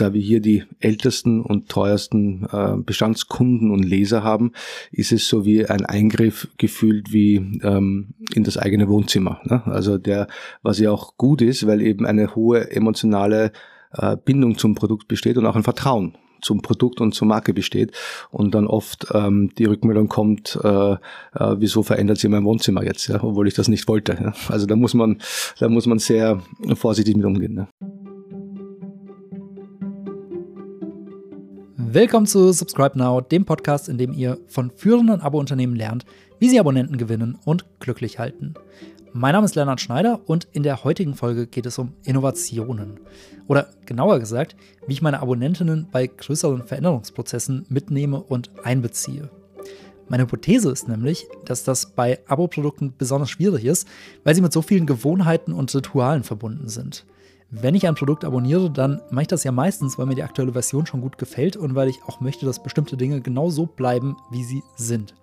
Da wir hier die ältesten und teuersten äh, Bestandskunden und Leser haben, ist es so wie ein Eingriff gefühlt wie ähm, in das eigene Wohnzimmer. Ne? Also der, was ja auch gut ist, weil eben eine hohe emotionale äh, Bindung zum Produkt besteht und auch ein Vertrauen zum Produkt und zur Marke besteht und dann oft ähm, die Rückmeldung kommt, äh, äh, wieso verändert sich mein Wohnzimmer jetzt, ja, obwohl ich das nicht wollte. Ja. Also da muss man, da muss man sehr vorsichtig mit umgehen. Ja. Willkommen zu Subscribe Now, dem Podcast, in dem ihr von führenden Abo-Unternehmen lernt, wie sie Abonnenten gewinnen und glücklich halten. Mein Name ist Leonard Schneider und in der heutigen Folge geht es um Innovationen. Oder genauer gesagt, wie ich meine Abonnentinnen bei größeren Veränderungsprozessen mitnehme und einbeziehe. Meine Hypothese ist nämlich, dass das bei Abo-Produkten besonders schwierig ist, weil sie mit so vielen Gewohnheiten und Ritualen verbunden sind. Wenn ich ein Produkt abonniere, dann mache ich das ja meistens, weil mir die aktuelle Version schon gut gefällt und weil ich auch möchte, dass bestimmte Dinge genau so bleiben, wie sie sind.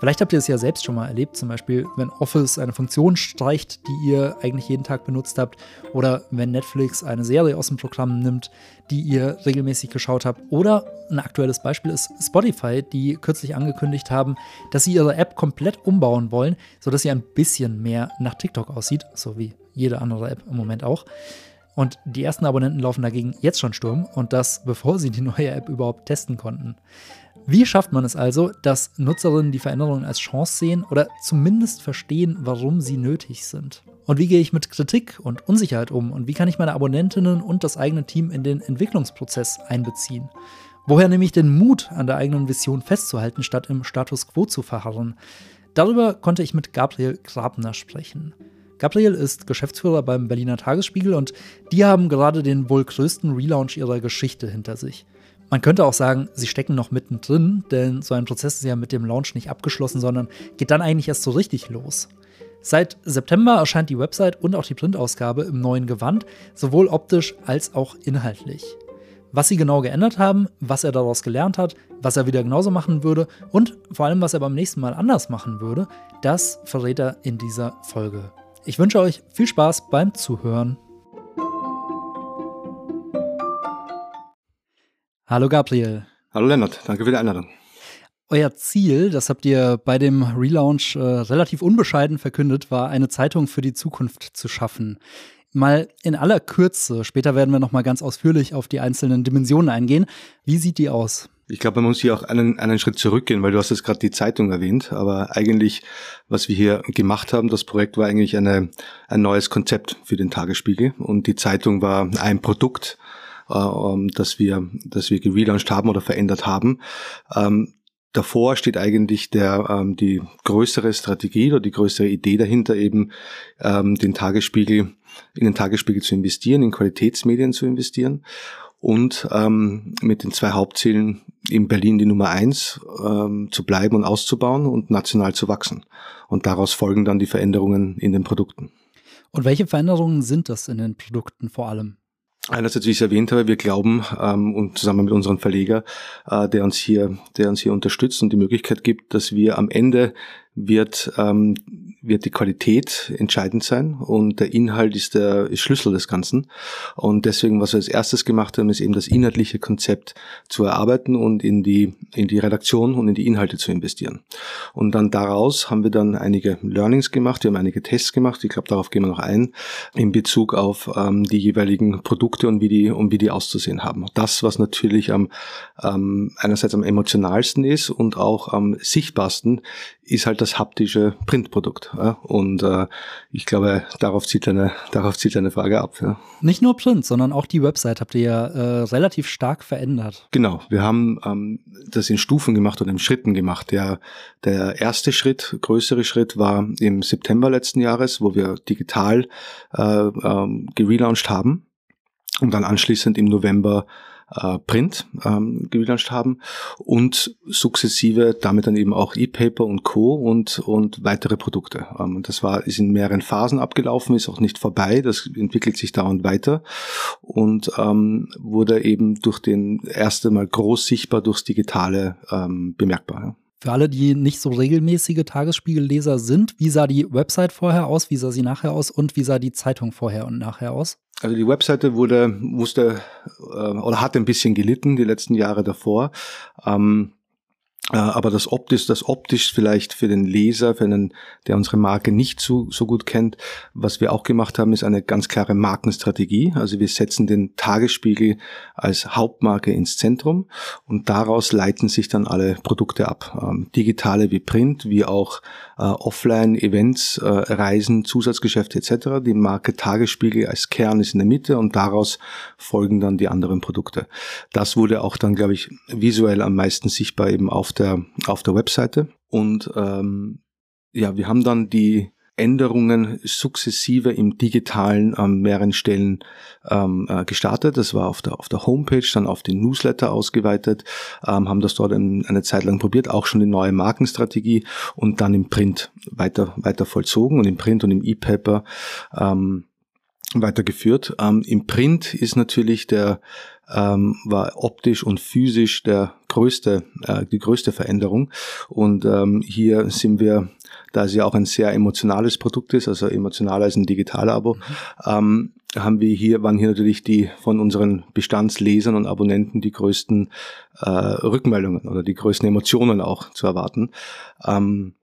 Vielleicht habt ihr es ja selbst schon mal erlebt, zum Beispiel, wenn Office eine Funktion streicht, die ihr eigentlich jeden Tag benutzt habt, oder wenn Netflix eine Serie aus dem Programm nimmt, die ihr regelmäßig geschaut habt. Oder ein aktuelles Beispiel ist Spotify, die kürzlich angekündigt haben, dass sie ihre App komplett umbauen wollen, sodass sie ein bisschen mehr nach TikTok aussieht, so wie jede andere App im Moment auch. Und die ersten Abonnenten laufen dagegen jetzt schon Sturm und das, bevor sie die neue App überhaupt testen konnten. Wie schafft man es also, dass Nutzerinnen die Veränderungen als Chance sehen oder zumindest verstehen, warum sie nötig sind? Und wie gehe ich mit Kritik und Unsicherheit um? Und wie kann ich meine Abonnentinnen und das eigene Team in den Entwicklungsprozess einbeziehen? Woher nehme ich den Mut, an der eigenen Vision festzuhalten, statt im Status quo zu verharren? Darüber konnte ich mit Gabriel Grabner sprechen. Gabriel ist Geschäftsführer beim Berliner Tagesspiegel und die haben gerade den wohl größten Relaunch ihrer Geschichte hinter sich. Man könnte auch sagen, sie stecken noch mittendrin, denn so ein Prozess ist ja mit dem Launch nicht abgeschlossen, sondern geht dann eigentlich erst so richtig los. Seit September erscheint die Website und auch die Printausgabe im neuen Gewand, sowohl optisch als auch inhaltlich. Was sie genau geändert haben, was er daraus gelernt hat, was er wieder genauso machen würde und vor allem, was er beim nächsten Mal anders machen würde, das verrät er in dieser Folge. Ich wünsche euch viel Spaß beim Zuhören. Hallo Gabriel. Hallo Lennart, danke für die Einladung. Euer Ziel, das habt ihr bei dem Relaunch äh, relativ unbescheiden verkündet, war eine Zeitung für die Zukunft zu schaffen. Mal in aller Kürze, später werden wir noch mal ganz ausführlich auf die einzelnen Dimensionen eingehen. Wie sieht die aus? Ich glaube, man muss hier auch einen, einen Schritt zurückgehen, weil du hast jetzt gerade die Zeitung erwähnt, aber eigentlich, was wir hier gemacht haben, das Projekt war eigentlich eine, ein neues Konzept für den Tagesspiegel und die Zeitung war ein Produkt, äh, ähm, dass wir, dass wir gelauncht haben oder verändert haben. Ähm, davor steht eigentlich der, ähm, die größere Strategie oder die größere Idee dahinter, eben den Tagesspiegel, in den Tagesspiegel zu investieren, in Qualitätsmedien zu investieren und mit den zwei Hauptzielen in Berlin die Nummer eins zu bleiben und auszubauen und national zu wachsen. Und daraus folgen dann die Veränderungen in den Produkten. Und welche Veränderungen sind das in den Produkten vor allem? Einerseits, wie ich es erwähnt habe, wir glauben ähm, und zusammen mit unserem Verleger, äh, der uns hier, der uns hier unterstützt und die Möglichkeit gibt, dass wir am Ende wird, ähm, wird die Qualität entscheidend sein und der Inhalt ist der ist Schlüssel des Ganzen. Und deswegen, was wir als erstes gemacht haben, ist eben das inhaltliche Konzept zu erarbeiten und in die, in die Redaktion und in die Inhalte zu investieren. Und dann daraus haben wir dann einige Learnings gemacht, wir haben einige Tests gemacht, ich glaube, darauf gehen wir noch ein, in Bezug auf ähm, die jeweiligen Produkte und wie die, und wie die auszusehen haben. Das, was natürlich am ähm, einerseits am emotionalsten ist und auch am sichtbarsten, ist halt das haptische Printprodukt. Ja? Und äh, ich glaube, darauf zieht eine, darauf zieht eine Frage ab. Ja. Nicht nur Print, sondern auch die Website habt ihr ja äh, relativ stark verändert. Genau, wir haben ähm, das in Stufen gemacht und in Schritten gemacht. Der, der erste Schritt, größere Schritt war im September letzten Jahres, wo wir digital äh, ähm, gelauncht haben und dann anschließend im November äh, Print ähm, gelauncht haben und sukzessive damit dann eben auch E-Paper und Co. und, und weitere Produkte. Ähm, das war, ist in mehreren Phasen abgelaufen, ist auch nicht vorbei, das entwickelt sich dauernd weiter und ähm, wurde eben durch den erste Mal groß sichtbar durchs Digitale ähm, bemerkbar. Ja. Für alle, die nicht so regelmäßige Tagesspiegelleser sind, wie sah die Website vorher aus, wie sah sie nachher aus und wie sah die Zeitung vorher und nachher aus? Also die Webseite wurde, musste äh, oder hat ein bisschen gelitten die letzten Jahre davor. Ähm, äh, aber das optisch, das optisch vielleicht für den Leser, für einen, der unsere Marke nicht so, so gut kennt, was wir auch gemacht haben, ist eine ganz klare Markenstrategie. Also wir setzen den Tagesspiegel als Hauptmarke ins Zentrum und daraus leiten sich dann alle Produkte ab. Ähm, digitale wie Print, wie auch äh, Offline, Events, äh, Reisen, Zusatzgeschäfte etc. Die Marke Tagesspiegel als Kern ist in der Mitte und daraus folgen dann die anderen Produkte. Das wurde auch dann, glaube ich, visuell am meisten sichtbar eben auf der, auf der Webseite. Und ähm, ja, wir haben dann die Änderungen sukzessive im Digitalen an mehreren Stellen ähm, äh, gestartet. Das war auf der, auf der Homepage, dann auf den Newsletter ausgeweitet, ähm, haben das dort in, eine Zeit lang probiert, auch schon die neue Markenstrategie und dann im Print weiter, weiter vollzogen und im Print und im E-Paper ähm, weitergeführt. Ähm, Im Print ist natürlich der ähm, war optisch und physisch der größte, äh, die größte Veränderung. Und ähm, hier sind wir, da es ja auch ein sehr emotionales Produkt ist, also emotionaler als ein Digital-Abo, mhm. ähm, haben wir hier, waren hier natürlich die von unseren Bestandslesern und Abonnenten die größten äh, Rückmeldungen oder die größten Emotionen auch zu erwarten. Ähm,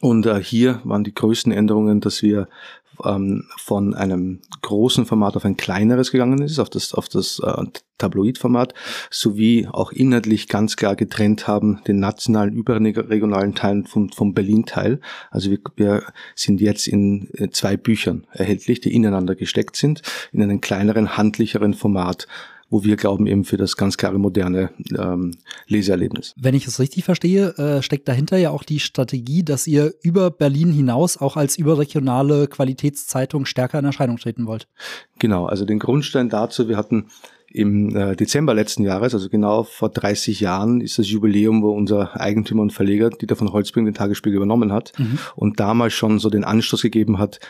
und äh, hier waren die größten Änderungen, dass wir ähm, von einem großen Format auf ein kleineres gegangen ist, auf das, auf das äh, Tabloid-Format, sowie auch inhaltlich ganz klar getrennt haben den nationalen, überregionalen Teil vom, vom Berlin-Teil. Also wir, wir sind jetzt in äh, zwei Büchern erhältlich, die ineinander gesteckt sind, in einem kleineren, handlicheren Format wo wir glauben eben für das ganz klare moderne ähm, Leseerlebnis. Wenn ich es richtig verstehe, äh, steckt dahinter ja auch die Strategie, dass ihr über Berlin hinaus auch als überregionale Qualitätszeitung stärker in Erscheinung treten wollt. Genau, also den Grundstein dazu, wir hatten im äh, Dezember letzten Jahres, also genau vor 30 Jahren, ist das Jubiläum, wo unser Eigentümer und Verleger Dieter von Holzbring den Tagesspiegel übernommen hat mhm. und damals schon so den Anstoß gegeben hat,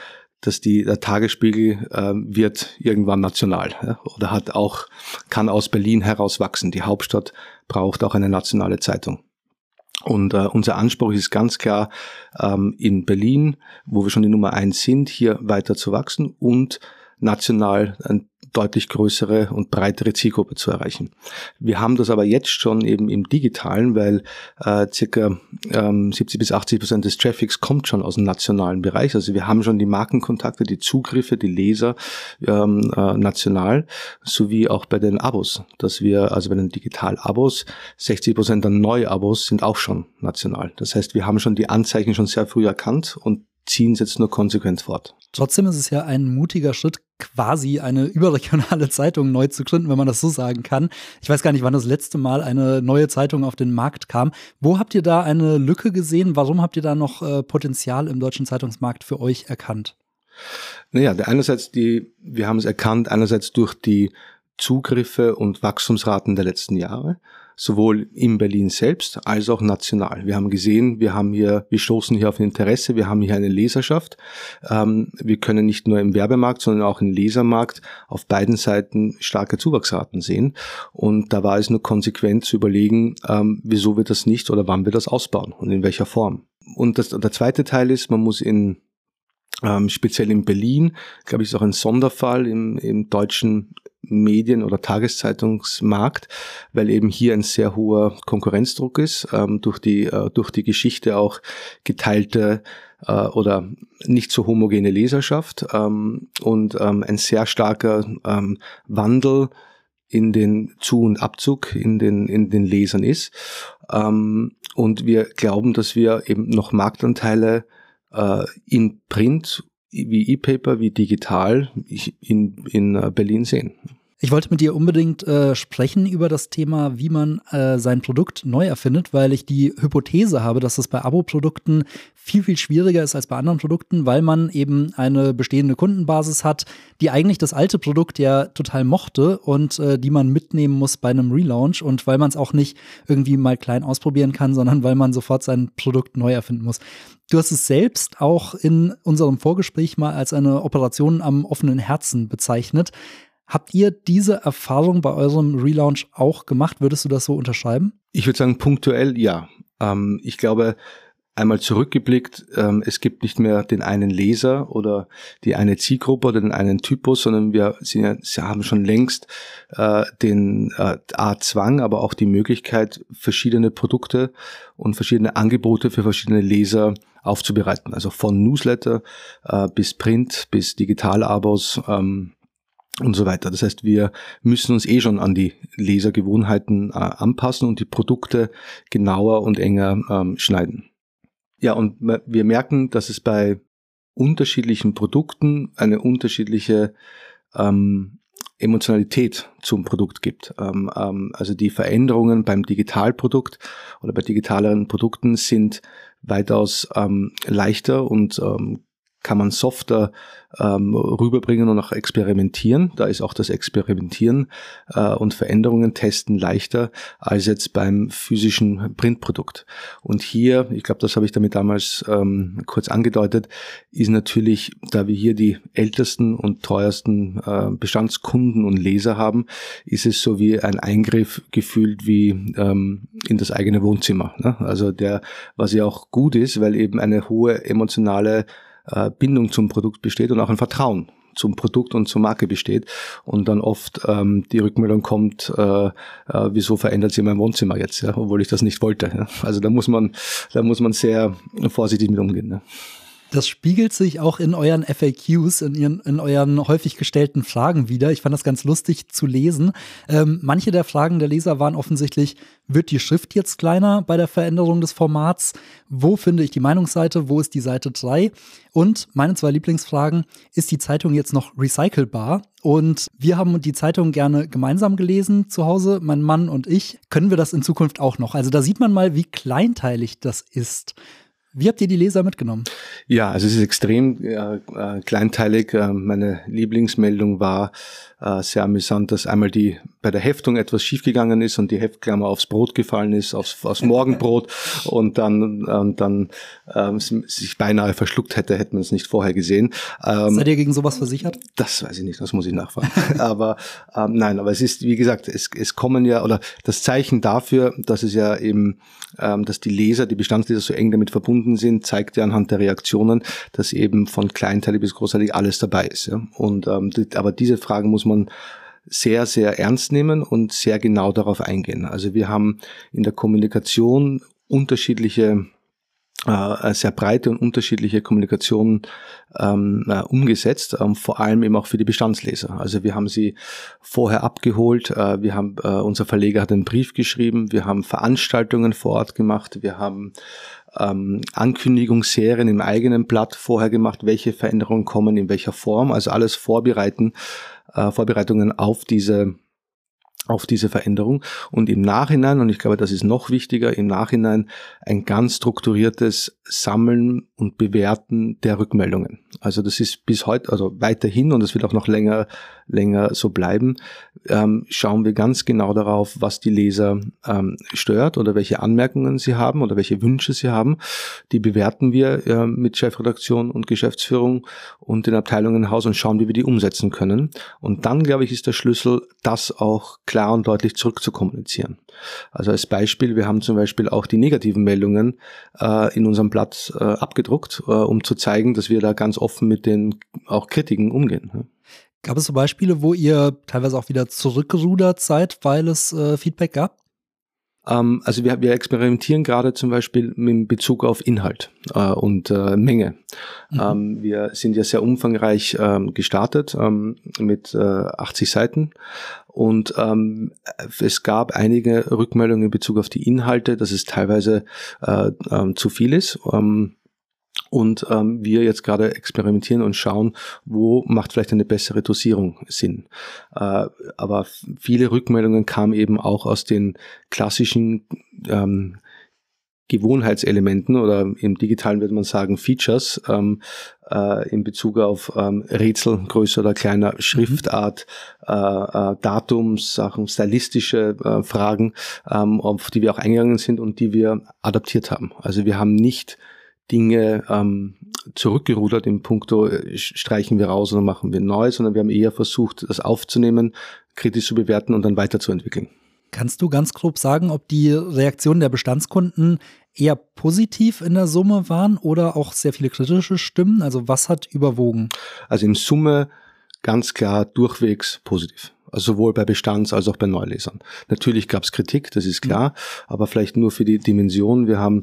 dass die, der Tagesspiegel äh, wird irgendwann national ja, oder hat auch, kann aus Berlin heraus wachsen. Die Hauptstadt braucht auch eine nationale Zeitung. Und äh, unser Anspruch ist ganz klar, ähm, in Berlin, wo wir schon die Nummer eins sind, hier weiter zu wachsen und national ein deutlich größere und breitere Zielgruppe zu erreichen. Wir haben das aber jetzt schon eben im Digitalen, weil äh, circa ähm, 70 bis 80 Prozent des Traffics kommt schon aus dem nationalen Bereich. Also wir haben schon die Markenkontakte, die Zugriffe, die Leser ähm, äh, national, sowie auch bei den Abos, dass wir, also bei den Digital-Abos, 60 Prozent der Neuabos sind auch schon national. Das heißt, wir haben schon die Anzeichen schon sehr früh erkannt und ziehen es jetzt nur konsequent fort. Trotzdem ist es ja ein mutiger Schritt, quasi eine überregionale Zeitung neu zu gründen, wenn man das so sagen kann. Ich weiß gar nicht, wann das letzte Mal eine neue Zeitung auf den Markt kam. Wo habt ihr da eine Lücke gesehen? Warum habt ihr da noch äh, Potenzial im deutschen Zeitungsmarkt für euch erkannt? Naja, einerseits die, wir haben es erkannt, einerseits durch die Zugriffe und Wachstumsraten der letzten Jahre sowohl in Berlin selbst als auch national. Wir haben gesehen, wir haben hier, wir stoßen hier auf ein Interesse, wir haben hier eine Leserschaft. Ähm, wir können nicht nur im Werbemarkt, sondern auch im Lesermarkt auf beiden Seiten starke Zuwachsraten sehen. Und da war es nur konsequent zu überlegen, ähm, wieso wir das nicht oder wann wir das ausbauen und in welcher Form. Und das, der zweite Teil ist, man muss in ähm, speziell in Berlin, glaube ich, ist auch ein Sonderfall im, im deutschen Medien- oder Tageszeitungsmarkt, weil eben hier ein sehr hoher Konkurrenzdruck ist, ähm, durch, die, äh, durch die Geschichte auch geteilte äh, oder nicht so homogene Leserschaft ähm, und ähm, ein sehr starker ähm, Wandel in den Zu- und Abzug in den, in den Lesern ist. Ähm, und wir glauben, dass wir eben noch Marktanteile äh, in Print wie E-Paper, wie digital in, in äh, Berlin sehen. Ich wollte mit dir unbedingt äh, sprechen über das Thema, wie man äh, sein Produkt neu erfindet, weil ich die Hypothese habe, dass es bei Abo-Produkten viel, viel schwieriger ist als bei anderen Produkten, weil man eben eine bestehende Kundenbasis hat, die eigentlich das alte Produkt ja total mochte und äh, die man mitnehmen muss bei einem Relaunch und weil man es auch nicht irgendwie mal klein ausprobieren kann, sondern weil man sofort sein Produkt neu erfinden muss. Du hast es selbst auch in unserem Vorgespräch mal als eine Operation am offenen Herzen bezeichnet. Habt ihr diese Erfahrung bei eurem Relaunch auch gemacht? Würdest du das so unterschreiben? Ich würde sagen, punktuell ja. Ähm, ich glaube, einmal zurückgeblickt, ähm, es gibt nicht mehr den einen Leser oder die eine Zielgruppe oder den einen Typus, sondern wir ja, sie haben schon längst äh, den äh, A-Zwang, aber auch die Möglichkeit, verschiedene Produkte und verschiedene Angebote für verschiedene Leser aufzubereiten. Also von Newsletter äh, bis Print, bis Digitalabos, ähm, und so weiter. Das heißt, wir müssen uns eh schon an die Lesergewohnheiten äh, anpassen und die Produkte genauer und enger ähm, schneiden. Ja, und wir merken, dass es bei unterschiedlichen Produkten eine unterschiedliche ähm, Emotionalität zum Produkt gibt. Ähm, ähm, also die Veränderungen beim Digitalprodukt oder bei digitaleren Produkten sind weitaus ähm, leichter und ähm, kann man softer ähm, rüberbringen und auch experimentieren. Da ist auch das Experimentieren äh, und Veränderungen testen leichter als jetzt beim physischen Printprodukt. Und hier, ich glaube, das habe ich damit damals ähm, kurz angedeutet, ist natürlich, da wir hier die ältesten und teuersten äh, Bestandskunden und Leser haben, ist es so wie ein Eingriff gefühlt wie ähm, in das eigene Wohnzimmer. Ne? Also der, was ja auch gut ist, weil eben eine hohe emotionale äh, Bindung zum Produkt besteht und auch ein Vertrauen zum Produkt und zur Marke besteht und dann oft ähm, die Rückmeldung kommt, äh, äh, wieso verändert sich mein Wohnzimmer jetzt, ja, obwohl ich das nicht wollte. Ja. Also da muss man, da muss man sehr vorsichtig mit umgehen. Ne. Das spiegelt sich auch in euren FAQs, in, ihren, in euren häufig gestellten Fragen wieder. Ich fand das ganz lustig zu lesen. Ähm, manche der Fragen der Leser waren offensichtlich, wird die Schrift jetzt kleiner bei der Veränderung des Formats? Wo finde ich die Meinungsseite? Wo ist die Seite 3? Und meine zwei Lieblingsfragen, ist die Zeitung jetzt noch recycelbar? Und wir haben die Zeitung gerne gemeinsam gelesen zu Hause, mein Mann und ich. Können wir das in Zukunft auch noch? Also da sieht man mal, wie kleinteilig das ist. Wie habt ihr die Leser mitgenommen? Ja, also es ist extrem äh, äh, kleinteilig. Äh, meine Lieblingsmeldung war äh, sehr amüsant, dass einmal die bei der Heftung etwas schiefgegangen ist und die Heftklammer aufs Brot gefallen ist, aufs, aufs Morgenbrot und dann, äh, dann ähm, sich beinahe verschluckt hätte, hätte man es nicht vorher gesehen. Ähm, Seid ihr gegen sowas versichert? Das weiß ich nicht, das muss ich nachfragen. aber ähm, nein, aber es ist, wie gesagt, es, es kommen ja, oder das Zeichen dafür, dass es ja eben, ähm, dass die Leser, die Bestandsleser so eng damit verbunden sind, zeigt ja anhand der Reaktionen, dass eben von kleinteilig bis großteilig alles dabei ist. Ja? Und ähm, aber diese Fragen muss man sehr, sehr ernst nehmen und sehr genau darauf eingehen. Also wir haben in der Kommunikation unterschiedliche äh, sehr breite und unterschiedliche Kommunikation ähm, äh, umgesetzt, ähm, vor allem eben auch für die Bestandsleser. Also wir haben sie vorher abgeholt, äh, wir haben, äh, unser Verleger hat einen Brief geschrieben, wir haben Veranstaltungen vor Ort gemacht, wir haben ähm, Ankündigungsserien im eigenen Blatt vorher gemacht, welche Veränderungen kommen, in welcher Form, also alles vorbereiten, äh, Vorbereitungen auf diese auf diese Veränderung. Und im Nachhinein, und ich glaube, das ist noch wichtiger, im Nachhinein ein ganz strukturiertes Sammeln und Bewerten der Rückmeldungen. Also das ist bis heute, also weiterhin, und es wird auch noch länger, länger so bleiben, ähm, schauen wir ganz genau darauf, was die Leser ähm, stört oder welche Anmerkungen sie haben oder welche Wünsche sie haben. Die bewerten wir äh, mit Chefredaktion und Geschäftsführung und den Abteilungen Haus und schauen, wie wir die umsetzen können. Und dann, glaube ich, ist der Schlüssel, das auch klar und deutlich zurückzukommunizieren. Also als Beispiel, wir haben zum Beispiel auch die negativen Meldungen äh, in unserem Blatt äh, abgedruckt, äh, um zu zeigen, dass wir da ganz offen mit den auch Kritiken umgehen. Gab es so Beispiele, wo ihr teilweise auch wieder zurückgerudert seid, weil es äh, Feedback gab? Ähm, also wir, wir experimentieren gerade zum Beispiel mit Bezug auf Inhalt äh, und äh, Menge. Mhm. Ähm, wir sind ja sehr umfangreich ähm, gestartet ähm, mit äh, 80 Seiten und ähm, es gab einige Rückmeldungen in Bezug auf die Inhalte, dass es teilweise äh, äh, zu viel ist. Ähm, und ähm, wir jetzt gerade experimentieren und schauen, wo macht vielleicht eine bessere Dosierung Sinn. Äh, aber viele Rückmeldungen kamen eben auch aus den klassischen ähm, Gewohnheitselementen oder im Digitalen würde man sagen Features ähm, äh, in Bezug auf ähm, Rätsel, größer oder kleiner mhm. Schriftart, äh, äh, Datumssachen, stylistische äh, Fragen, ähm, auf die wir auch eingegangen sind und die wir adaptiert haben. Also wir haben nicht Dinge ähm, zurückgerudert im Punkto, äh, streichen wir raus oder machen wir neu, sondern wir haben eher versucht, das aufzunehmen, kritisch zu bewerten und dann weiterzuentwickeln. Kannst du ganz grob sagen, ob die Reaktionen der Bestandskunden eher positiv in der Summe waren oder auch sehr viele kritische Stimmen? Also was hat überwogen? Also in Summe ganz klar durchwegs positiv. Also sowohl bei Bestands- als auch bei Neulesern. Natürlich gab es Kritik, das ist klar, mhm. aber vielleicht nur für die Dimension. Wir haben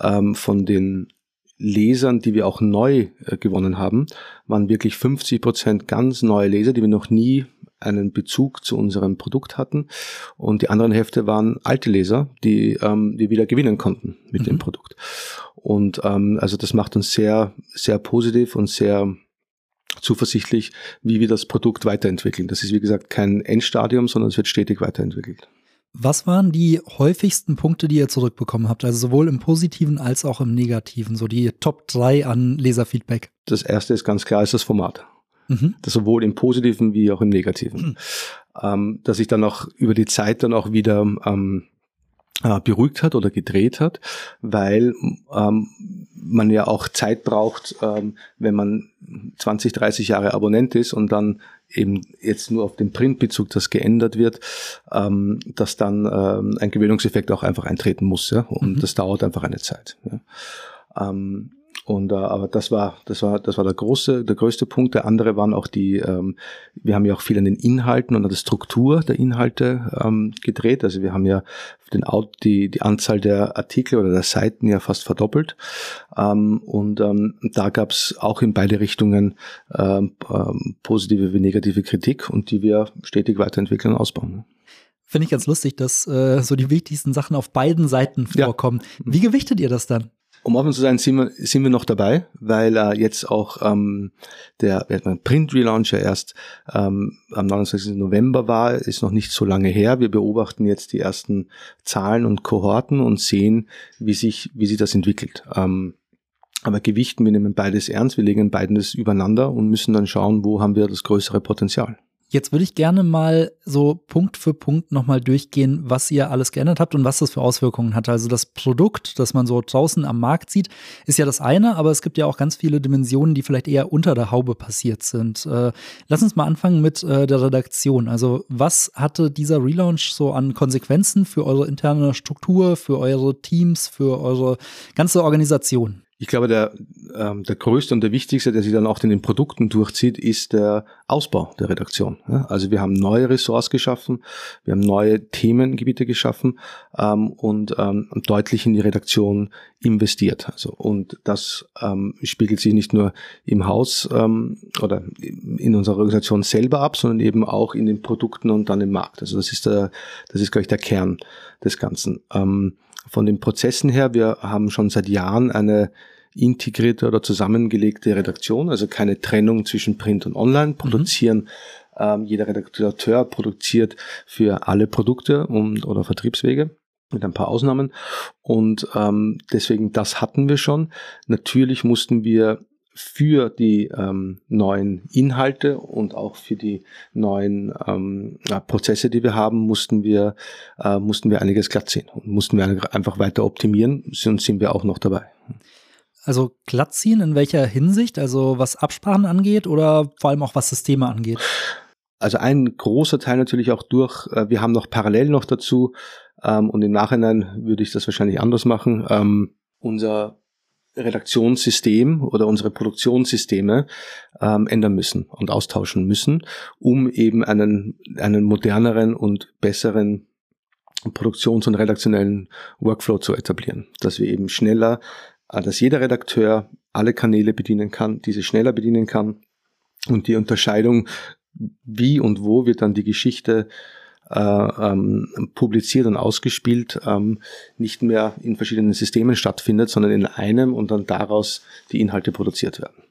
ähm, von den Lesern, die wir auch neu äh, gewonnen haben, waren wirklich 50 Prozent ganz neue Leser, die wir noch nie einen Bezug zu unserem Produkt hatten. Und die anderen Hälfte waren alte Leser, die ähm, wir wieder gewinnen konnten mit mhm. dem Produkt. Und ähm, also das macht uns sehr, sehr positiv und sehr zuversichtlich, wie wir das Produkt weiterentwickeln. Das ist, wie gesagt, kein Endstadium, sondern es wird stetig weiterentwickelt. Was waren die häufigsten Punkte, die ihr zurückbekommen habt? Also sowohl im Positiven als auch im Negativen, so die Top 3 an Leserfeedback. Das erste ist ganz klar, ist das Format. Mhm. Das sowohl im Positiven wie auch im Negativen. Mhm. Ähm, dass sich dann auch über die Zeit dann auch wieder ähm, äh, beruhigt hat oder gedreht hat, weil ähm, man ja auch Zeit braucht, ähm, wenn man 20, 30 Jahre Abonnent ist und dann eben jetzt nur auf den Printbezug das geändert wird, ähm, dass dann ähm, ein Gewöhnungseffekt auch einfach eintreten muss. Ja? Und mhm. das dauert einfach eine Zeit. Ja? Ähm, und äh, aber das war, das war, das war der große, der größte Punkt. Der andere waren auch die, ähm, wir haben ja auch viel an den Inhalten und an der Struktur der Inhalte ähm, gedreht. Also wir haben ja den Out, die, die Anzahl der Artikel oder der Seiten ja fast verdoppelt. Ähm, und ähm, da gab es auch in beide Richtungen ähm, ähm, positive wie negative Kritik und die wir stetig weiterentwickeln und ausbauen. Finde ich ganz lustig, dass äh, so die wichtigsten Sachen auf beiden Seiten vorkommen. Ja. Wie gewichtet ihr das dann? Um offen zu sein, sind wir, sind wir noch dabei, weil äh, jetzt auch ähm, der Print-Relaunch ja erst ähm, am 29. November war, ist noch nicht so lange her. Wir beobachten jetzt die ersten Zahlen und Kohorten und sehen, wie sich, wie sich das entwickelt. Ähm, aber gewichten, wir nehmen beides ernst, wir legen beides übereinander und müssen dann schauen, wo haben wir das größere Potenzial. Jetzt würde ich gerne mal so Punkt für Punkt nochmal durchgehen, was ihr alles geändert habt und was das für Auswirkungen hat. Also das Produkt, das man so draußen am Markt sieht, ist ja das eine, aber es gibt ja auch ganz viele Dimensionen, die vielleicht eher unter der Haube passiert sind. Äh, lass uns mal anfangen mit äh, der Redaktion. Also was hatte dieser Relaunch so an Konsequenzen für eure interne Struktur, für eure Teams, für eure ganze Organisation? Ich glaube, der, ähm, der größte und der wichtigste, der sich dann auch in den Produkten durchzieht, ist der Ausbau der Redaktion. Ja? Also wir haben neue Ressorts geschaffen, wir haben neue Themengebiete geschaffen ähm, und ähm, deutlich in die Redaktion investiert. Also, und das ähm, spiegelt sich nicht nur im Haus ähm, oder in unserer Organisation selber ab, sondern eben auch in den Produkten und dann im Markt. Also das ist der, das ist, glaube ich, der Kern des Ganzen. Ähm, von den Prozessen her, wir haben schon seit Jahren eine integrierte oder zusammengelegte Redaktion, also keine Trennung zwischen Print und Online, produzieren mhm. ähm, jeder Redakteur produziert für alle Produkte und, oder Vertriebswege mit ein paar Ausnahmen. Und ähm, deswegen, das hatten wir schon. Natürlich mussten wir für die ähm, neuen Inhalte und auch für die neuen ähm, Prozesse, die wir haben, mussten wir, äh, mussten wir einiges glatt ziehen und mussten wir einfach weiter optimieren und sind wir auch noch dabei. Also glatt ziehen in welcher Hinsicht? Also was Absprachen angeht oder vor allem auch was Systeme angeht? Also ein großer Teil natürlich auch durch, äh, wir haben noch parallel noch dazu ähm, und im Nachhinein würde ich das wahrscheinlich anders machen, ähm, unser Redaktionssystem oder unsere Produktionssysteme ähm, ändern müssen und austauschen müssen, um eben einen, einen moderneren und besseren Produktions- und redaktionellen Workflow zu etablieren, dass wir eben schneller, äh, dass jeder Redakteur alle Kanäle bedienen kann, diese schneller bedienen kann und die Unterscheidung, wie und wo wird dann die Geschichte äh, ähm, publiziert und ausgespielt, ähm, nicht mehr in verschiedenen Systemen stattfindet, sondern in einem und dann daraus die Inhalte produziert werden.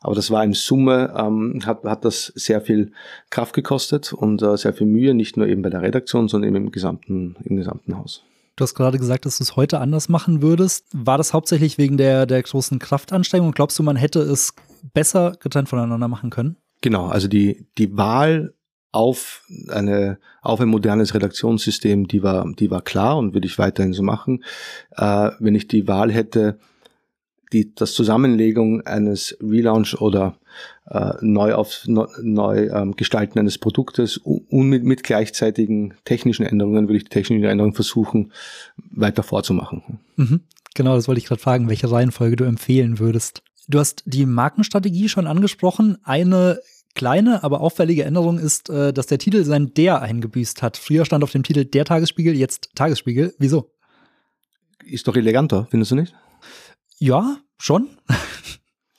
Aber das war in Summe, ähm, hat, hat das sehr viel Kraft gekostet und äh, sehr viel Mühe, nicht nur eben bei der Redaktion, sondern eben im gesamten, im gesamten Haus. Du hast gerade gesagt, dass du es heute anders machen würdest. War das hauptsächlich wegen der, der großen Kraftanstrengung? Glaubst du, man hätte es besser getrennt voneinander machen können? Genau, also die, die Wahl auf eine auf ein modernes Redaktionssystem, die war die war klar und würde ich weiterhin so machen. Äh, wenn ich die Wahl hätte, die, das Zusammenlegung eines Relaunch oder äh, neu, auf, neu ähm, Gestalten eines Produktes und mit, mit gleichzeitigen technischen Änderungen würde ich die technischen Änderungen versuchen, weiter vorzumachen. Mhm. Genau, das wollte ich gerade fragen, welche Reihenfolge du empfehlen würdest. Du hast die Markenstrategie schon angesprochen. Eine kleine, aber auffällige Änderung ist, äh, dass der Titel sein Der eingebüßt hat. Früher stand auf dem Titel Der Tagesspiegel, jetzt Tagesspiegel. Wieso? Ist doch eleganter, findest du nicht? Ja, schon.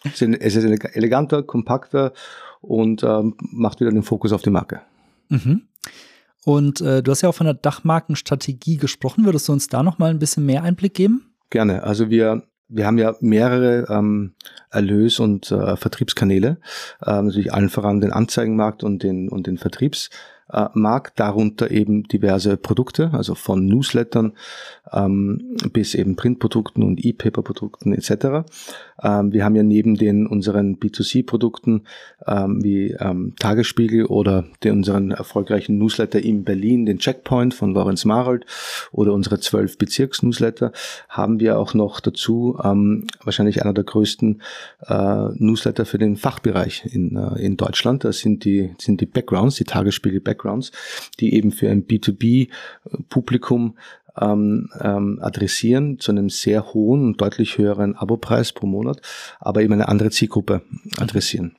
es ist eleganter, kompakter und ähm, macht wieder den Fokus auf die Marke. Mhm. Und äh, du hast ja auch von der Dachmarkenstrategie gesprochen. Würdest du uns da noch mal ein bisschen mehr Einblick geben? Gerne. Also wir wir haben ja mehrere ähm, Erlös- und äh, Vertriebskanäle, äh, natürlich allen voran den Anzeigenmarkt und den, und den Vertriebs äh, Markt, darunter eben diverse Produkte, also von Newslettern ähm, bis eben Printprodukten und E-Paper-Produkten etc. Ähm, wir haben ja neben den unseren B2C-Produkten ähm, wie ähm, Tagesspiegel oder den unseren erfolgreichen Newsletter in Berlin, den Checkpoint von Lorenz Marold oder unsere zwölf Bezirks-Newsletter, haben wir auch noch dazu ähm, wahrscheinlich einer der größten äh, Newsletter für den Fachbereich in, äh, in Deutschland. Das sind die, sind die Backgrounds, die Tagesspiegel-Backgrounds, die eben für ein B2B-Publikum ähm, ähm, adressieren zu einem sehr hohen und deutlich höheren Abopreis pro Monat, aber eben eine andere Zielgruppe adressieren.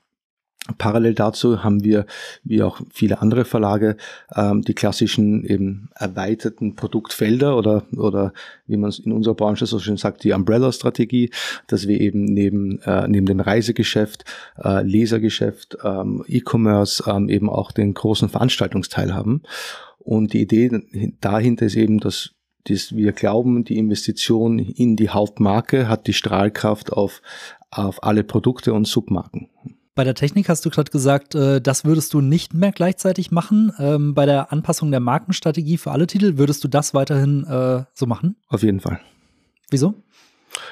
Parallel dazu haben wir, wie auch viele andere Verlage, ähm, die klassischen eben erweiterten Produktfelder oder, oder wie man es in unserer Branche so schön sagt, die Umbrella-Strategie, dass wir eben neben, äh, neben dem Reisegeschäft, äh, Lesergeschäft, ähm, E-Commerce ähm, eben auch den großen Veranstaltungsteil haben. Und die Idee dahinter ist eben, dass das wir glauben, die Investition in die Hauptmarke hat die Strahlkraft auf, auf alle Produkte und Submarken. Bei der Technik hast du gerade gesagt, äh, das würdest du nicht mehr gleichzeitig machen. Ähm, bei der Anpassung der Markenstrategie für alle Titel würdest du das weiterhin äh, so machen? Auf jeden Fall. Wieso?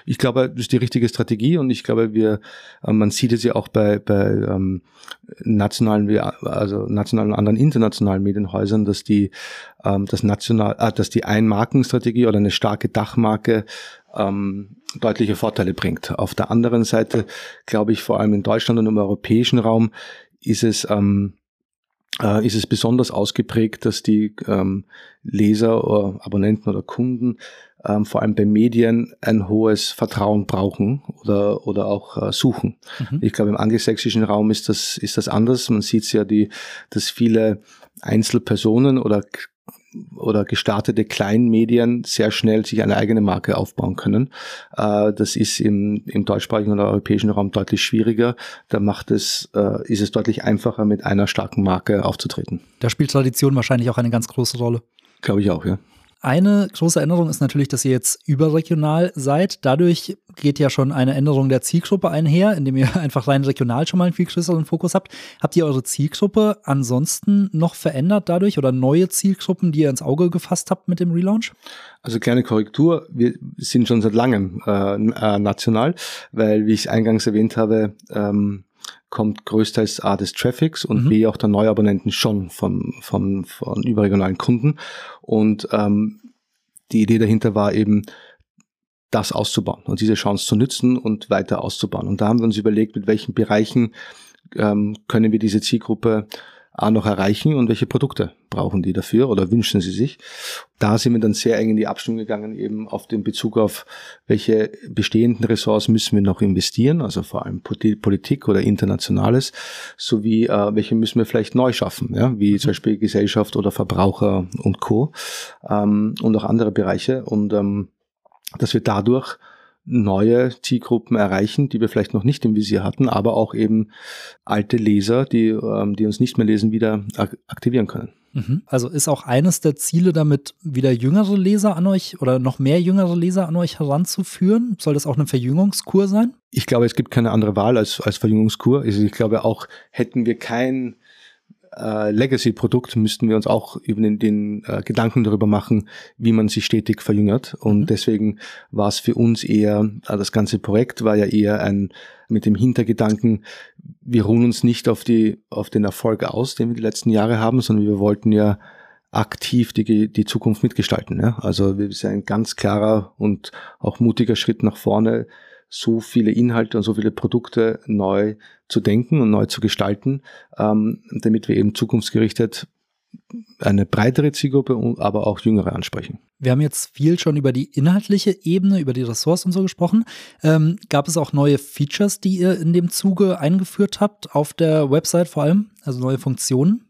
Ich glaube, das ist die richtige Strategie und ich glaube, wir, äh, man sieht es ja auch bei, bei ähm, nationalen, also nationalen und anderen internationalen Medienhäusern, dass die, ähm, das national, äh, dass die Einmarkenstrategie oder eine starke Dachmarke ähm, deutliche Vorteile bringt. Auf der anderen Seite glaube ich, vor allem in Deutschland und im europäischen Raum ist es ähm, äh, ist es besonders ausgeprägt, dass die ähm, Leser oder Abonnenten oder Kunden ähm, vor allem bei Medien ein hohes Vertrauen brauchen oder, oder auch äh, suchen. Mhm. Ich glaube, im angelsächsischen Raum ist das, ist das anders. Man sieht ja, die, dass viele Einzelpersonen oder oder gestartete Kleinmedien sehr schnell sich eine eigene Marke aufbauen können. Äh, das ist im, im deutschsprachigen oder europäischen Raum deutlich schwieriger. Da macht es, äh, ist es deutlich einfacher, mit einer starken Marke aufzutreten. Da spielt Tradition wahrscheinlich auch eine ganz große Rolle. Glaube ich auch, ja. Eine große Änderung ist natürlich, dass ihr jetzt überregional seid. Dadurch geht ja schon eine Änderung der Zielgruppe einher, indem ihr einfach rein regional schon mal einen viel größeren Fokus habt. Habt ihr eure Zielgruppe ansonsten noch verändert dadurch oder neue Zielgruppen, die ihr ins Auge gefasst habt mit dem Relaunch? Also kleine Korrektur, wir sind schon seit langem äh, äh national, weil, wie ich eingangs erwähnt habe, ähm, kommt größtenteils A des Traffics und mhm. B auch der Neuabonnenten schon von, von, von überregionalen Kunden. Und ähm, die Idee dahinter war eben, das auszubauen und diese Chance zu nutzen und weiter auszubauen. Und da haben wir uns überlegt, mit welchen Bereichen ähm, können wir diese Zielgruppe A noch erreichen und welche Produkte brauchen die dafür oder wünschen sie sich. Da sind wir dann sehr eng in die Abstimmung gegangen, eben auf den Bezug auf, welche bestehenden Ressorts müssen wir noch investieren, also vor allem Politik oder Internationales, sowie äh, welche müssen wir vielleicht neu schaffen, ja, wie zum Beispiel Gesellschaft oder Verbraucher und Co. Ähm, und auch andere Bereiche. Und ähm, dass wir dadurch neue Zielgruppen erreichen, die wir vielleicht noch nicht im Visier hatten, aber auch eben alte Leser, die, ähm, die uns nicht mehr lesen, wieder aktivieren können. Mhm. Also ist auch eines der Ziele damit, wieder jüngere Leser an euch oder noch mehr jüngere Leser an euch heranzuführen? Soll das auch eine Verjüngungskur sein? Ich glaube, es gibt keine andere Wahl als, als Verjüngungskur. Also ich glaube auch, hätten wir kein äh, Legacy-Produkt müssten wir uns auch über den, den äh, Gedanken darüber machen, wie man sich stetig verjüngert. Und mhm. deswegen war es für uns eher, äh, das ganze Projekt war ja eher ein mit dem Hintergedanken, wir ruhen uns nicht auf die, auf den Erfolg aus, den wir die letzten Jahre haben, sondern wir wollten ja aktiv die, die Zukunft mitgestalten. Ja? Also wir sind ein ganz klarer und auch mutiger Schritt nach vorne so viele Inhalte und so viele Produkte neu zu denken und neu zu gestalten, ähm, damit wir eben zukunftsgerichtet eine breitere Zielgruppe, aber auch jüngere ansprechen. Wir haben jetzt viel schon über die inhaltliche Ebene, über die Ressorts und so gesprochen. Ähm, gab es auch neue Features, die ihr in dem Zuge eingeführt habt, auf der Website vor allem, also neue Funktionen?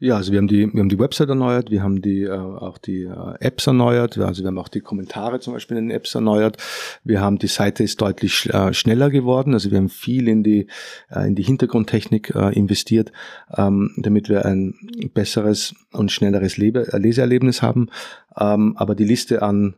Ja, also wir haben die, wir haben die Website erneuert, wir haben die äh, auch die äh, Apps erneuert, also wir haben auch die Kommentare zum Beispiel in den Apps erneuert. Wir haben die Seite ist deutlich sch äh, schneller geworden, also wir haben viel in die äh, in die Hintergrundtechnik äh, investiert, ähm, damit wir ein besseres und schnelleres Lebe Leseerlebnis haben. Ähm, aber die Liste an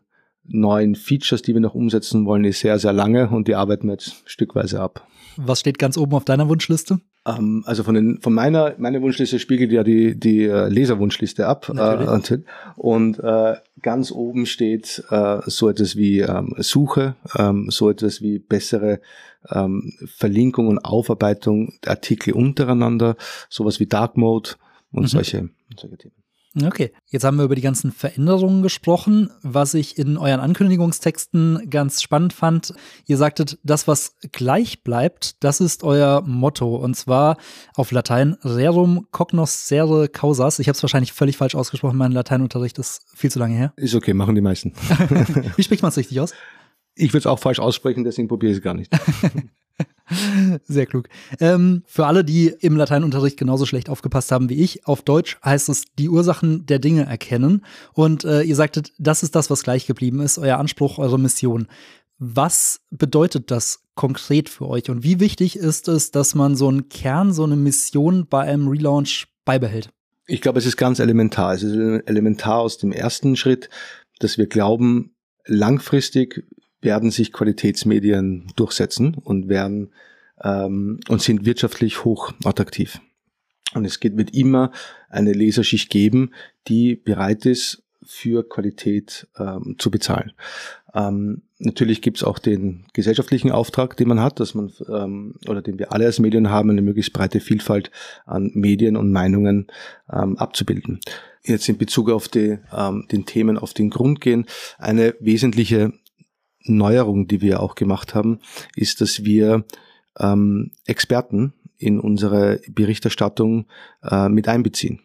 neuen Features, die wir noch umsetzen wollen, ist sehr, sehr lange und die arbeiten wir jetzt stückweise ab. Was steht ganz oben auf deiner Wunschliste? Ähm, also von, den, von meiner, meine Wunschliste spiegelt ja die, die äh, Leserwunschliste ab. Äh, und äh, ganz oben steht äh, so etwas wie ähm, Suche, ähm, so etwas wie bessere ähm, Verlinkung und Aufarbeitung der Artikel untereinander, sowas wie Dark Mode und mhm. solche, solche Themen. Okay, jetzt haben wir über die ganzen Veränderungen gesprochen. Was ich in euren Ankündigungstexten ganz spannend fand, ihr sagtet, das, was gleich bleibt, das ist euer Motto. Und zwar auf Latein rerum cognoscere causas. Ich habe es wahrscheinlich völlig falsch ausgesprochen, mein Lateinunterricht ist viel zu lange her. Ist okay, machen die meisten. Wie spricht man es richtig aus? Ich würde es auch falsch aussprechen, deswegen probiere ich es gar nicht. Sehr klug. Ähm, für alle, die im Lateinunterricht genauso schlecht aufgepasst haben wie ich, auf Deutsch heißt es die Ursachen der Dinge erkennen. Und äh, ihr sagtet, das ist das, was gleich geblieben ist, euer Anspruch, eure Mission. Was bedeutet das konkret für euch und wie wichtig ist es, dass man so einen Kern, so eine Mission bei einem Relaunch beibehält? Ich glaube, es ist ganz elementar. Es ist elementar aus dem ersten Schritt, dass wir glauben, langfristig werden sich Qualitätsmedien durchsetzen und werden ähm, und sind wirtschaftlich hoch attraktiv. Und es geht, wird immer eine Leserschicht geben, die bereit ist, für Qualität ähm, zu bezahlen. Ähm, natürlich gibt es auch den gesellschaftlichen Auftrag, den man hat, dass man ähm, oder den wir alle als Medien haben, eine möglichst breite Vielfalt an Medien und Meinungen ähm, abzubilden. Jetzt in Bezug auf die, ähm, den Themen auf den Grund gehen, eine wesentliche Neuerung, die wir auch gemacht haben, ist, dass wir ähm, Experten in unsere Berichterstattung äh, mit einbeziehen.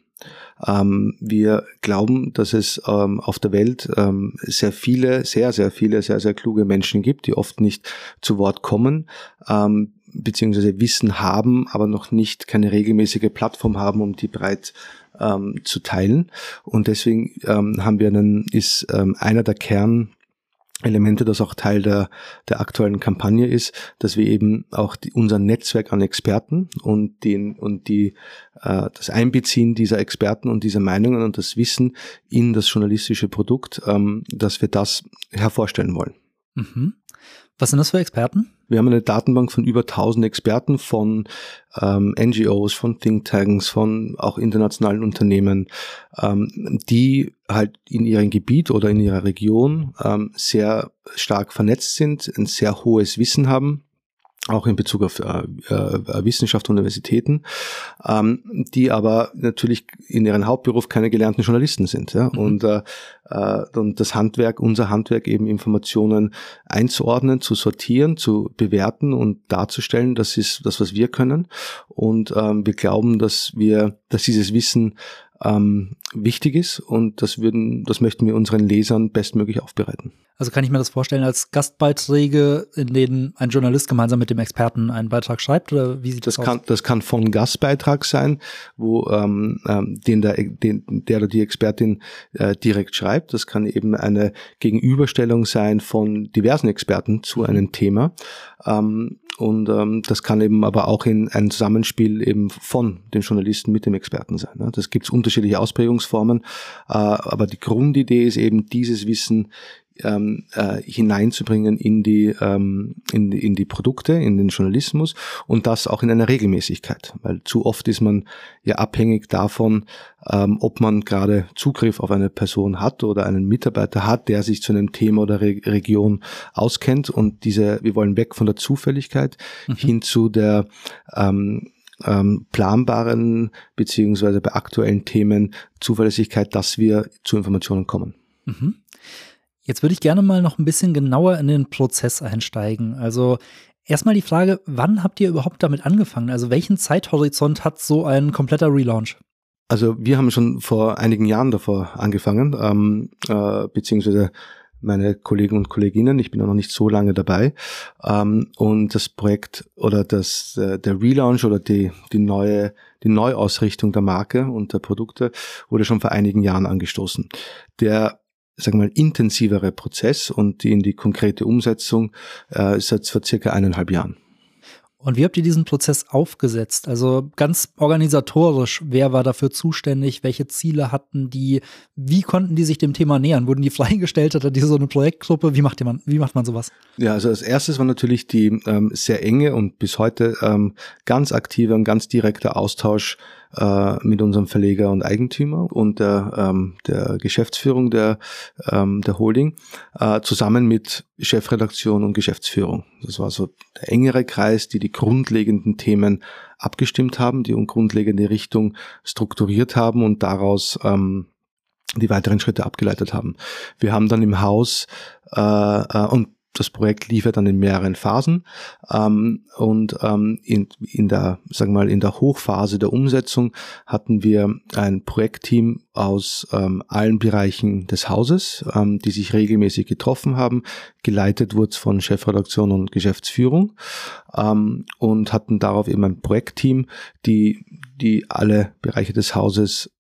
Ähm, wir glauben, dass es ähm, auf der Welt ähm, sehr viele, sehr, sehr viele, sehr, sehr kluge Menschen gibt, die oft nicht zu Wort kommen, ähm, beziehungsweise Wissen haben, aber noch nicht keine regelmäßige Plattform haben, um die breit ähm, zu teilen. Und deswegen ähm, haben wir einen, ist ähm, einer der Kern Elemente, das auch Teil der, der aktuellen Kampagne ist, dass wir eben auch die, unser Netzwerk an Experten und den und die äh, das Einbeziehen dieser Experten und dieser Meinungen und das Wissen in das journalistische Produkt, ähm, dass wir das hervorstellen wollen. Mhm. Was sind das für Experten? Wir haben eine Datenbank von über 1000 Experten von ähm, NGOs, von Thinktanks, von auch internationalen Unternehmen, ähm, die halt in ihrem Gebiet oder in ihrer Region ähm, sehr stark vernetzt sind, ein sehr hohes Wissen haben auch in Bezug auf äh, äh, Wissenschaft und Universitäten, ähm, die aber natürlich in ihrem Hauptberuf keine gelernten Journalisten sind. Ja? Mhm. Und, äh, äh, und das Handwerk, unser Handwerk eben Informationen einzuordnen, zu sortieren, zu bewerten und darzustellen, das ist das, was wir können. Und ähm, wir glauben, dass wir, dass dieses Wissen ähm, wichtig ist und das würden, das möchten wir unseren Lesern bestmöglich aufbereiten. Also kann ich mir das vorstellen als Gastbeiträge, in denen ein Journalist gemeinsam mit dem Experten einen Beitrag schreibt oder wie sieht das, das kann, aus? Das kann von Gastbeitrag sein, wo ähm, ähm, den der, den, der oder die Expertin äh, direkt schreibt. Das kann eben eine Gegenüberstellung sein von diversen Experten zu mhm. einem Thema. Ähm, und ähm, das kann eben aber auch in ein Zusammenspiel eben von den Journalisten mit dem Experten sein. Ne? Das gibt es unterschiedliche Ausprägungsformen, äh, aber die Grundidee ist eben dieses Wissen ähm, äh, hineinzubringen in die, ähm, in, in die Produkte, in den Journalismus und das auch in einer Regelmäßigkeit, weil zu oft ist man ja abhängig davon, ähm, ob man gerade Zugriff auf eine Person hat oder einen Mitarbeiter hat, der sich zu einem Thema oder Re Region auskennt und diese, wir wollen weg von der Zufälligkeit mhm. hin zu der ähm, ähm, planbaren beziehungsweise bei aktuellen Themen Zuverlässigkeit, dass wir zu Informationen kommen. Mhm. Jetzt würde ich gerne mal noch ein bisschen genauer in den Prozess einsteigen. Also erstmal die Frage, wann habt ihr überhaupt damit angefangen? Also welchen Zeithorizont hat so ein kompletter Relaunch? Also wir haben schon vor einigen Jahren davor angefangen, ähm, äh, beziehungsweise meine Kollegen und Kolleginnen. Ich bin auch noch nicht so lange dabei. Ähm, und das Projekt oder das, äh, der Relaunch oder die, die neue, die Neuausrichtung der Marke und der Produkte wurde schon vor einigen Jahren angestoßen. Der sagen wir mal, intensivere Prozess und die in die konkrete Umsetzung äh, ist jetzt vor circa eineinhalb Jahren. Und wie habt ihr diesen Prozess aufgesetzt? Also ganz organisatorisch, wer war dafür zuständig? Welche Ziele hatten die? Wie konnten die sich dem Thema nähern? Wurden die freigestellt? Hatte die so eine Projektgruppe? Wie macht man, wie macht man sowas? Ja, also als erstes war natürlich die ähm, sehr enge und bis heute ähm, ganz aktive und ganz direkter Austausch äh, mit unserem Verleger und Eigentümer und der, ähm, der Geschäftsführung der, ähm, der Holding äh, zusammen mit Chefredaktion und Geschäftsführung. Das war so der engere Kreis, die die grundlegenden Themen abgestimmt haben, die grundlegende Richtung strukturiert haben und daraus ähm, die weiteren Schritte abgeleitet haben. Wir haben dann im Haus äh, äh, und das Projekt lief ja dann in mehreren Phasen ähm, und ähm, in, in der, sagen wir mal, in der Hochphase der Umsetzung hatten wir ein Projektteam aus ähm, allen Bereichen des Hauses, ähm, die sich regelmäßig getroffen haben. Geleitet wurde von Chefredaktion und Geschäftsführung ähm, und hatten darauf eben ein Projektteam, die, die alle Bereiche des Hauses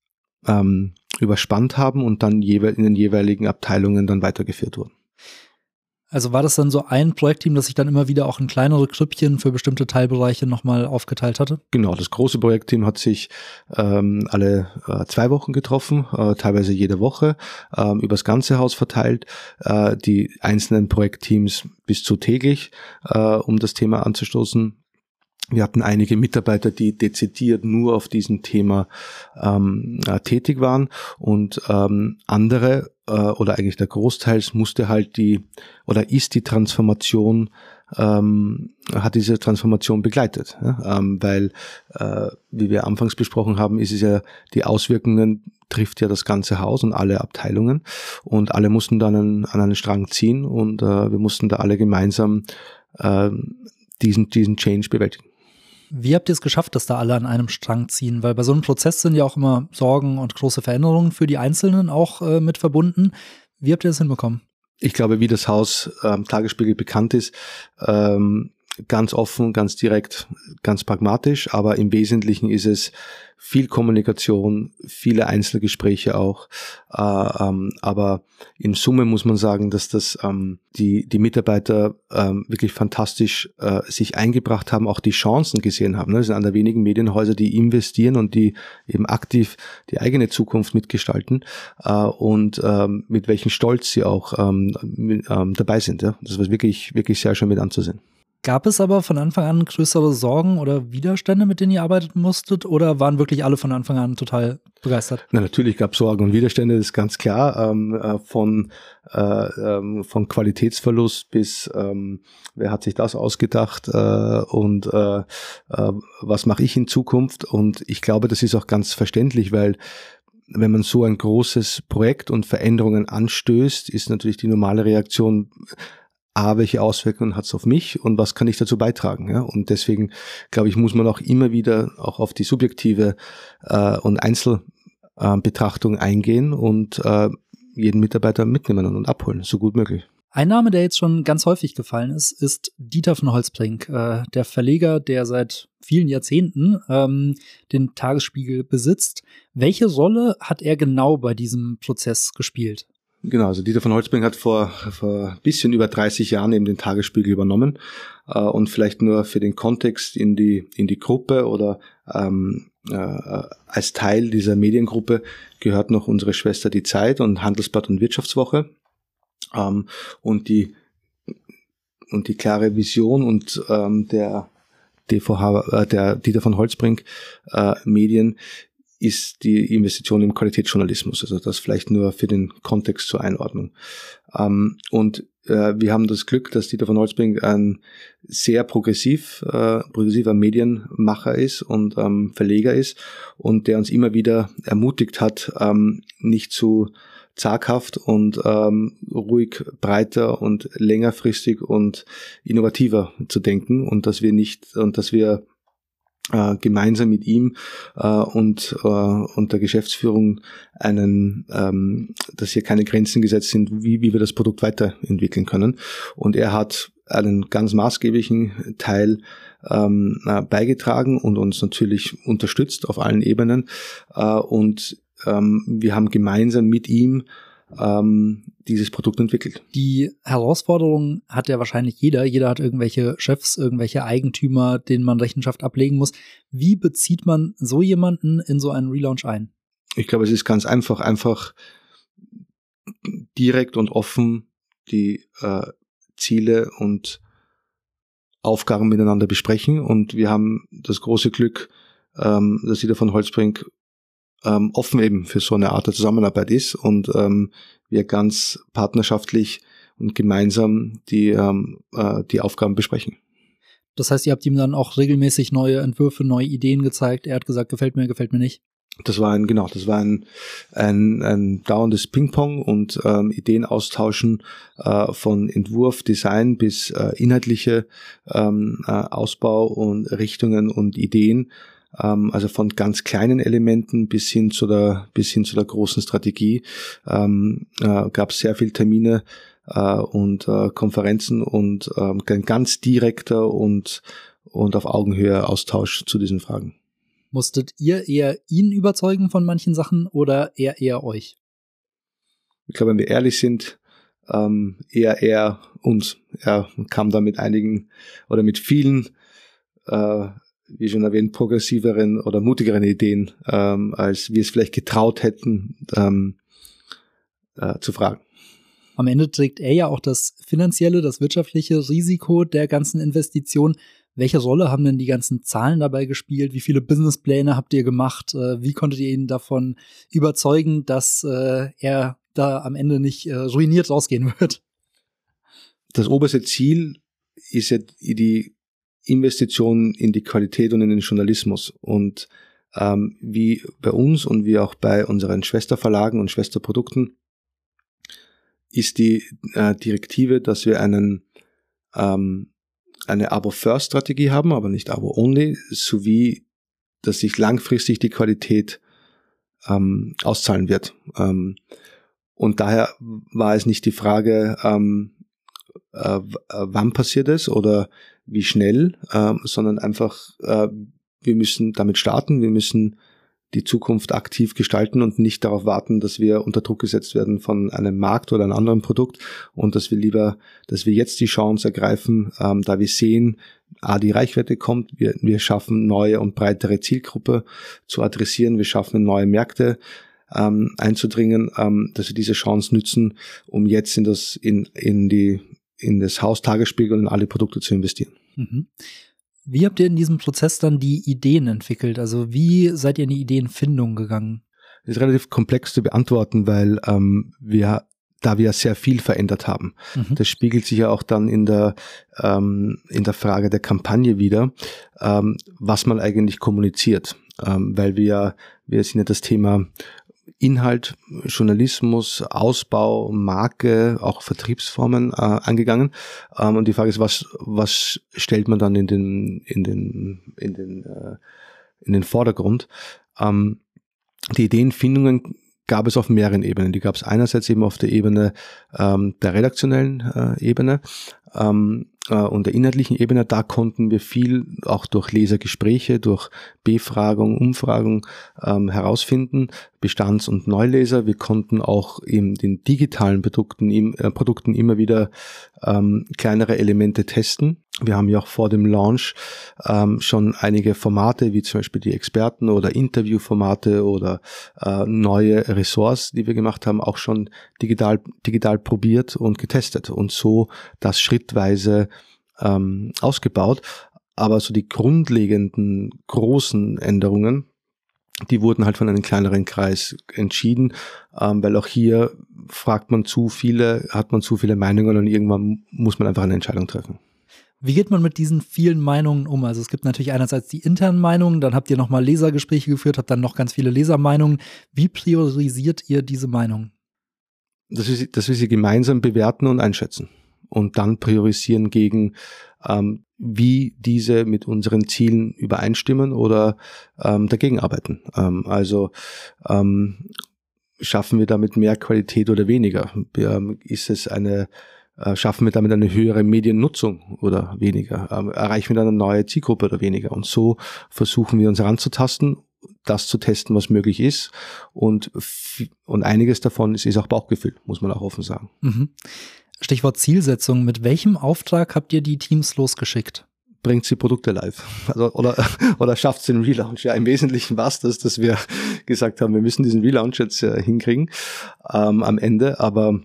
ähm, überspannt haben und dann in den jeweiligen Abteilungen dann weitergeführt wurden. Also war das dann so ein Projektteam, das sich dann immer wieder auch in kleinere Krüppchen für bestimmte Teilbereiche nochmal aufgeteilt hatte? Genau, das große Projektteam hat sich ähm, alle äh, zwei Wochen getroffen, äh, teilweise jede Woche, äh, übers ganze Haus verteilt. Äh, die einzelnen Projektteams bis zu täglich, äh, um das Thema anzustoßen. Wir hatten einige Mitarbeiter, die dezidiert nur auf diesem Thema ähm, äh, tätig waren und ähm, andere äh, oder eigentlich der Großteils musste halt die oder ist die Transformation ähm, hat diese Transformation begleitet, ja? ähm, weil äh, wie wir anfangs besprochen haben, ist es ja die Auswirkungen trifft ja das ganze Haus und alle Abteilungen und alle mussten dann an, an einen Strang ziehen und äh, wir mussten da alle gemeinsam äh, diesen diesen Change bewältigen. Wie habt ihr es geschafft, dass da alle an einem Strang ziehen? Weil bei so einem Prozess sind ja auch immer Sorgen und große Veränderungen für die Einzelnen auch äh, mit verbunden. Wie habt ihr das hinbekommen? Ich glaube, wie das Haus ähm, Tagesspiegel bekannt ist, ähm, ganz offen, ganz direkt, ganz pragmatisch, aber im Wesentlichen ist es viel Kommunikation, viele Einzelgespräche auch. Äh, ähm, aber in Summe muss man sagen, dass das ähm, die, die Mitarbeiter ähm, wirklich fantastisch äh, sich eingebracht haben, auch die Chancen gesehen haben. Ne? Das sind einer der wenigen Medienhäuser, die investieren und die eben aktiv die eigene Zukunft mitgestalten äh, und ähm, mit welchem Stolz sie auch ähm, mit, ähm, dabei sind. Ja? Das war wirklich, wirklich sehr schön mit anzusehen. Gab es aber von Anfang an größere Sorgen oder Widerstände, mit denen ihr arbeiten musstet? Oder waren wirklich alle von Anfang an total begeistert? Na, natürlich gab es Sorgen und Widerstände, das ist ganz klar. Ähm, äh, von, äh, ähm, von Qualitätsverlust bis, ähm, wer hat sich das ausgedacht äh, und äh, äh, was mache ich in Zukunft? Und ich glaube, das ist auch ganz verständlich, weil wenn man so ein großes Projekt und Veränderungen anstößt, ist natürlich die normale Reaktion, A, welche Auswirkungen hat es auf mich und was kann ich dazu beitragen? Ja? Und deswegen, glaube ich, muss man auch immer wieder auch auf die subjektive äh, und Einzelbetrachtung äh, eingehen und äh, jeden Mitarbeiter mitnehmen und abholen, so gut möglich. Ein Name, der jetzt schon ganz häufig gefallen ist, ist Dieter von Holzbrink, äh, der Verleger, der seit vielen Jahrzehnten ähm, den Tagesspiegel besitzt. Welche Rolle hat er genau bei diesem Prozess gespielt? Genau, also Dieter von Holzbrink hat vor, vor ein bisschen über 30 Jahren eben den Tagesspiegel übernommen äh, und vielleicht nur für den Kontext in die, in die Gruppe oder ähm, äh, als Teil dieser Mediengruppe gehört noch unsere Schwester Die Zeit und Handelsblatt und Wirtschaftswoche ähm, und die und die klare Vision und ähm, der DVH, äh, der Dieter von Holzbrink äh, Medien ist die Investition im Qualitätsjournalismus. Also das vielleicht nur für den Kontext zur Einordnung. Ähm, und äh, wir haben das Glück, dass Dieter von Holzbrink ein sehr progressiv, äh, progressiver Medienmacher ist und ähm, Verleger ist und der uns immer wieder ermutigt hat, ähm, nicht zu zaghaft und ähm, ruhig breiter und längerfristig und innovativer zu denken und dass wir nicht und dass wir äh, gemeinsam mit ihm äh, und, äh, und der Geschäftsführung einen, ähm, dass hier keine Grenzen gesetzt sind, wie, wie wir das Produkt weiterentwickeln können. Und er hat einen ganz maßgeblichen Teil ähm, äh, beigetragen und uns natürlich unterstützt auf allen Ebenen. Äh, und ähm, wir haben gemeinsam mit ihm ähm, dieses Produkt entwickelt. Die Herausforderung hat ja wahrscheinlich jeder. Jeder hat irgendwelche Chefs, irgendwelche Eigentümer, denen man Rechenschaft ablegen muss. Wie bezieht man so jemanden in so einen Relaunch ein? Ich glaube, es ist ganz einfach, einfach direkt und offen die äh, Ziele und Aufgaben miteinander besprechen. Und wir haben das große Glück, ähm, dass jeder von Holzbrink ähm, offen eben für so eine Art der Zusammenarbeit ist und ähm, wir ganz partnerschaftlich und gemeinsam die, ähm, äh, die Aufgaben besprechen. Das heißt, ihr habt ihm dann auch regelmäßig neue Entwürfe, neue Ideen gezeigt. Er hat gesagt, gefällt mir, gefällt mir nicht. Das war ein, genau, das war ein, ein, ein dauerndes Ping-Pong und ähm, Ideen austauschen äh, von Entwurf, Design bis äh, inhaltliche ähm, äh, Ausbau und Richtungen und Ideen ähm, also von ganz kleinen Elementen bis hin zu der, bis hin zu der großen Strategie, ähm, äh, gab es sehr viele Termine äh, und äh, Konferenzen und äh, ein ganz direkter und, und auf Augenhöhe Austausch zu diesen Fragen. Musstet ihr eher ihn überzeugen von manchen Sachen oder er eher euch? Ich glaube, wenn wir ehrlich sind, ähm, eher er uns. Er kam da mit einigen oder mit vielen äh, wie schon erwähnt, progressiveren oder mutigeren Ideen, ähm, als wir es vielleicht getraut hätten ähm, äh, zu fragen. Am Ende trägt er ja auch das finanzielle, das wirtschaftliche Risiko der ganzen Investition. Welche Rolle haben denn die ganzen Zahlen dabei gespielt? Wie viele Businesspläne habt ihr gemacht? Äh, wie konntet ihr ihn davon überzeugen, dass äh, er da am Ende nicht äh, ruiniert rausgehen wird? Das oberste Ziel ist ja die Investitionen in die Qualität und in den Journalismus. Und ähm, wie bei uns und wie auch bei unseren Schwesterverlagen und Schwesterprodukten ist die äh, Direktive, dass wir einen ähm, eine Abo-First-Strategie haben, aber nicht Abo-Only, sowie dass sich langfristig die Qualität ähm, auszahlen wird. Ähm, und daher war es nicht die Frage, ähm, äh, wann passiert es oder wie schnell, äh, sondern einfach, äh, wir müssen damit starten, wir müssen die Zukunft aktiv gestalten und nicht darauf warten, dass wir unter Druck gesetzt werden von einem Markt oder einem anderen Produkt und dass wir lieber, dass wir jetzt die Chance ergreifen, ähm, da wir sehen, A, die Reichweite kommt, wir, wir schaffen neue und breitere Zielgruppe zu adressieren, wir schaffen neue Märkte ähm, einzudringen, ähm, dass wir diese Chance nützen, um jetzt in das, in, in die, in das Haus Tagesspiegel und alle Produkte zu investieren. Mhm. Wie habt ihr in diesem Prozess dann die Ideen entwickelt? Also wie seid ihr in die Ideenfindung gegangen? Das ist relativ komplex zu beantworten, weil ähm, wir da wir sehr viel verändert haben. Mhm. Das spiegelt sich ja auch dann in der, ähm, in der Frage der Kampagne wieder, ähm, was man eigentlich kommuniziert. Ähm, weil wir, wir sind ja das Thema Inhalt, Journalismus, Ausbau, Marke, auch Vertriebsformen äh, angegangen. Ähm, und die Frage ist, was, was stellt man dann in den, in den, in den, äh, in den Vordergrund? Ähm, die Ideenfindungen gab es auf mehreren Ebenen. Die gab es einerseits eben auf der Ebene ähm, der redaktionellen äh, Ebene, ähm, äh, und der inhaltlichen Ebene, da konnten wir viel auch durch Lesergespräche, durch Befragung, Umfragung ähm, herausfinden, Bestands- und Neuleser. Wir konnten auch in den digitalen Produkten, im, äh, Produkten immer wieder ähm, kleinere Elemente testen. Wir haben ja auch vor dem Launch ähm, schon einige Formate, wie zum Beispiel die Experten oder Interviewformate oder äh, neue Ressorts, die wir gemacht haben, auch schon digital, digital probiert und getestet und so das schrittweise ähm, ausgebaut. Aber so die grundlegenden großen Änderungen, die wurden halt von einem kleineren Kreis entschieden, ähm, weil auch hier fragt man zu viele, hat man zu viele Meinungen und irgendwann muss man einfach eine Entscheidung treffen. Wie geht man mit diesen vielen Meinungen um? Also es gibt natürlich einerseits die internen Meinungen, dann habt ihr nochmal Lesergespräche geführt, habt dann noch ganz viele Lesermeinungen. Wie priorisiert ihr diese Meinungen? dass wir, sie, dass wir sie gemeinsam bewerten und einschätzen und dann priorisieren gegen, ähm, wie diese mit unseren Zielen übereinstimmen oder ähm, dagegen arbeiten. Ähm, also ähm, schaffen wir damit mehr Qualität oder weniger? Ähm, ist es eine schaffen wir damit eine höhere Mediennutzung oder weniger? Ähm, erreichen wir dann eine neue Zielgruppe oder weniger? Und so versuchen wir uns heranzutasten, das zu testen, was möglich ist. Und, und einiges davon ist, ist auch Bauchgefühl, muss man auch offen sagen. Mhm. Stichwort Zielsetzung. Mit welchem Auftrag habt ihr die Teams losgeschickt? bringt sie Produkte live also, oder, oder schafft sie den Relaunch. Ja, im Wesentlichen war es das, dass wir gesagt haben, wir müssen diesen Relaunch jetzt äh, hinkriegen ähm, am Ende, aber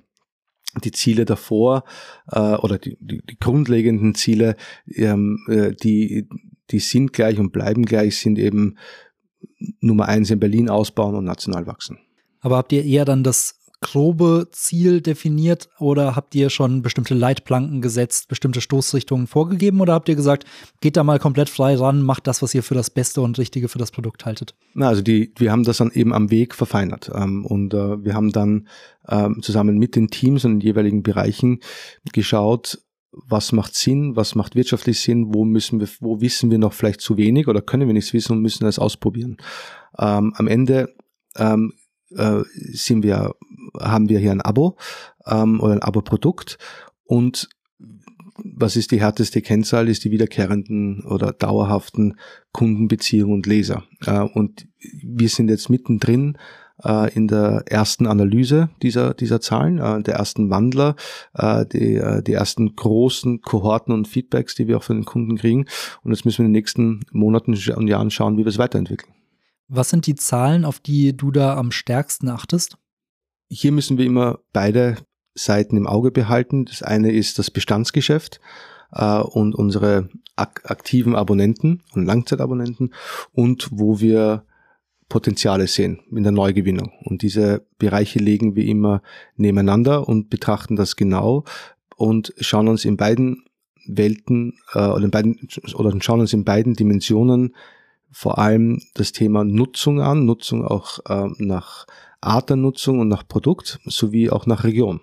die Ziele davor äh, oder die, die, die grundlegenden Ziele, ähm, äh, die, die sind gleich und bleiben gleich, sind eben Nummer eins in Berlin ausbauen und national wachsen. Aber habt ihr eher dann das grobe Ziel definiert oder habt ihr schon bestimmte Leitplanken gesetzt, bestimmte Stoßrichtungen vorgegeben oder habt ihr gesagt, geht da mal komplett frei ran, macht das, was ihr für das Beste und Richtige für das Produkt haltet? Na, also die, wir haben das dann eben am Weg verfeinert ähm, und äh, wir haben dann ähm, zusammen mit den Teams und den jeweiligen Bereichen geschaut, was macht Sinn, was macht wirtschaftlich Sinn, wo müssen wir, wo wissen wir noch vielleicht zu wenig oder können wir nichts wissen und müssen das ausprobieren. Ähm, am Ende ähm, äh, sind wir, haben wir hier ein Abo ähm, oder ein Abo-Produkt und was ist die härteste Kennzahl, ist die wiederkehrenden oder dauerhaften Kundenbeziehungen und Leser. Äh, und wir sind jetzt mittendrin äh, in der ersten Analyse dieser, dieser Zahlen, äh, der ersten Wandler, äh, die, äh, die ersten großen Kohorten und Feedbacks, die wir auch von den Kunden kriegen. Und jetzt müssen wir in den nächsten Monaten und Jahren schauen, wie wir es weiterentwickeln. Was sind die Zahlen, auf die du da am stärksten achtest? Hier müssen wir immer beide Seiten im Auge behalten. Das eine ist das Bestandsgeschäft äh, und unsere ak aktiven Abonnenten und Langzeitabonnenten und wo wir Potenziale sehen in der Neugewinnung. Und diese Bereiche legen wir immer nebeneinander und betrachten das genau und schauen uns in beiden Welten äh, oder, in beiden, oder schauen uns in beiden Dimensionen vor allem das Thema Nutzung an, Nutzung auch äh, nach Art der Nutzung und nach Produkt sowie auch nach Region,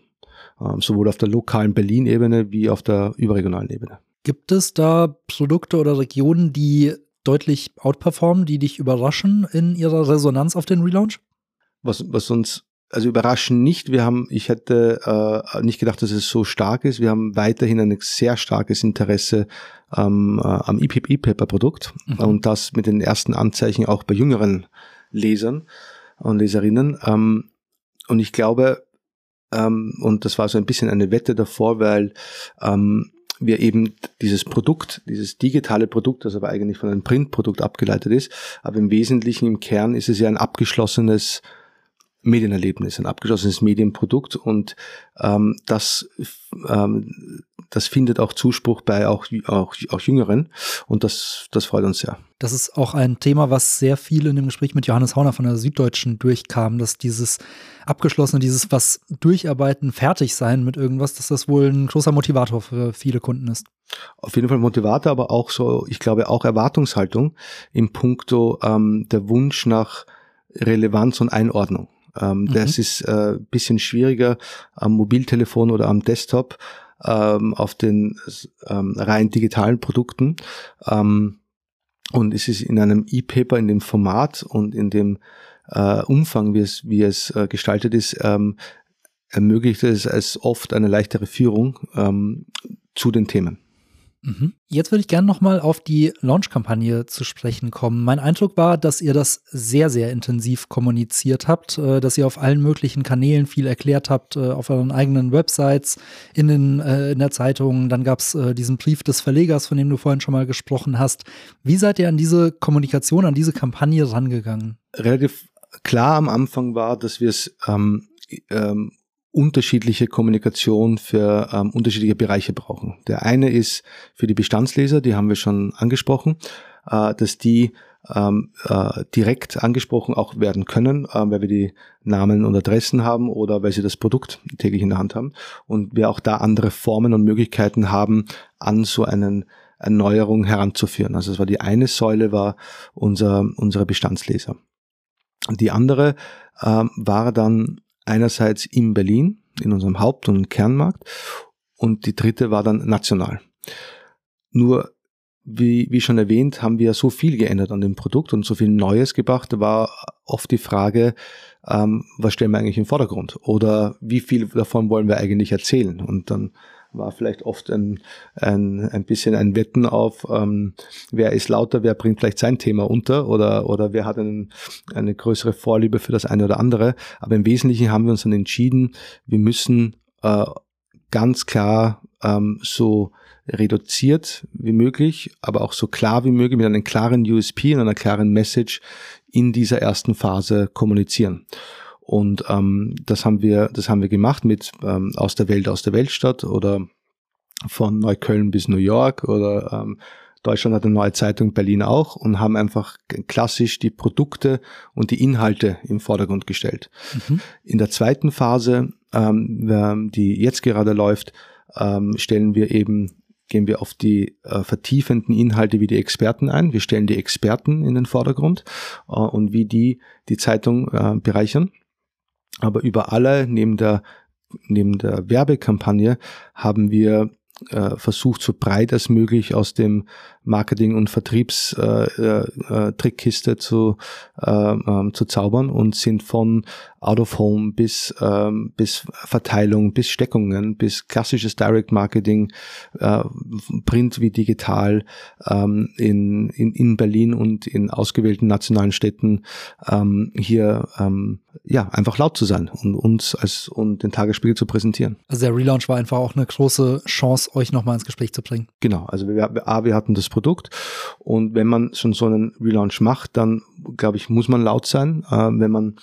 äh, sowohl auf der lokalen Berlin-Ebene wie auf der überregionalen Ebene. Gibt es da Produkte oder Regionen, die deutlich outperformen, die dich überraschen in ihrer Resonanz auf den Relaunch? Was, was uns also überraschen nicht. Wir haben, ich hätte äh, nicht gedacht, dass es so stark ist. Wir haben weiterhin ein sehr starkes Interesse ähm, äh, am EPP-Paper-Produkt mhm. und das mit den ersten Anzeichen auch bei jüngeren Lesern und Leserinnen. Ähm, und ich glaube, ähm, und das war so ein bisschen eine Wette davor, weil ähm, wir eben dieses Produkt, dieses digitale Produkt, das aber eigentlich von einem Printprodukt abgeleitet ist, aber im Wesentlichen im Kern ist es ja ein abgeschlossenes Medienerlebnis, ein abgeschlossenes Medienprodukt und ähm, das, ähm, das findet auch Zuspruch bei auch, auch, auch Jüngeren und das, das freut uns sehr. Das ist auch ein Thema, was sehr viel in dem Gespräch mit Johannes Hauner von der Süddeutschen durchkam, dass dieses abgeschlossene, dieses was durcharbeiten, fertig sein mit irgendwas, dass das wohl ein großer Motivator für viele Kunden ist. Auf jeden Fall Motivator, aber auch so, ich glaube auch Erwartungshaltung im Punkto ähm, der Wunsch nach Relevanz und Einordnung. Ähm, mhm. Das ist äh, bisschen schwieriger am Mobiltelefon oder am Desktop ähm, auf den ähm, rein digitalen Produkten. Ähm, und es ist in einem E-Paper, in dem Format und in dem äh, Umfang, wie es, wie es äh, gestaltet ist, ähm, ermöglicht es es oft eine leichtere Führung ähm, zu den Themen. Mhm. Jetzt würde ich gerne nochmal auf die Launch-Kampagne zu sprechen kommen. Mein Eindruck war, dass ihr das sehr, sehr intensiv kommuniziert habt, äh, dass ihr auf allen möglichen Kanälen viel erklärt habt, äh, auf euren eigenen Websites, in, den, äh, in der Zeitung. Dann gab es diesen Brief des Verlegers, von dem du vorhin schon mal gesprochen hast. Wie seid ihr an diese Kommunikation, an diese Kampagne rangegangen? Relativ klar am Anfang war, dass wir es ähm, ähm, unterschiedliche Kommunikation für ähm, unterschiedliche Bereiche brauchen. Der eine ist für die Bestandsleser, die haben wir schon angesprochen, äh, dass die ähm, äh, direkt angesprochen auch werden können, äh, weil wir die Namen und Adressen haben oder weil sie das Produkt täglich in der Hand haben und wir auch da andere Formen und Möglichkeiten haben, an so einen Erneuerung heranzuführen. Also es war die eine Säule war unser unsere Bestandsleser. Die andere äh, war dann einerseits in Berlin, in unserem Haupt- und Kernmarkt. Und die dritte war dann national. Nur wie, wie schon erwähnt, haben wir so viel geändert an dem Produkt und so viel Neues gebracht. Da war oft die Frage, ähm, was stellen wir eigentlich im Vordergrund? Oder wie viel davon wollen wir eigentlich erzählen? Und dann war vielleicht oft ein, ein, ein bisschen ein Wetten auf, ähm, wer ist lauter, wer bringt vielleicht sein Thema unter oder, oder wer hat einen, eine größere Vorliebe für das eine oder andere. Aber im Wesentlichen haben wir uns dann entschieden, wir müssen äh, ganz klar ähm, so reduziert wie möglich, aber auch so klar wie möglich mit einem klaren USP und einer klaren Message in dieser ersten Phase kommunizieren. Und ähm, das haben wir, das haben wir gemacht mit ähm, aus der Welt, aus der Weltstadt oder von Neukölln bis New York oder ähm, Deutschland hat eine neue Zeitung, Berlin auch und haben einfach klassisch die Produkte und die Inhalte im Vordergrund gestellt. Mhm. In der zweiten Phase, ähm, die jetzt gerade läuft, ähm, stellen wir eben gehen wir auf die äh, vertiefenden Inhalte wie die Experten ein. Wir stellen die Experten in den Vordergrund äh, und wie die die Zeitung äh, bereichern. Aber über alle, neben der, neben der Werbekampagne, haben wir äh, versucht, so breit als möglich aus dem Marketing- und Vertriebstrickkiste äh, äh, zu, äh, zu zaubern und sind von Out of Home bis, ähm, bis Verteilung, bis Steckungen, bis klassisches Direct Marketing, äh, Print wie digital ähm, in, in, in Berlin und in ausgewählten nationalen Städten ähm, hier ähm, ja einfach laut zu sein und uns als und den Tagesspiegel zu präsentieren. Also der Relaunch war einfach auch eine große Chance, euch nochmal ins Gespräch zu bringen. Genau, also wir, A, wir hatten das Produkt. Und wenn man schon so einen Relaunch macht, dann glaube ich, muss man laut sein, äh, wenn man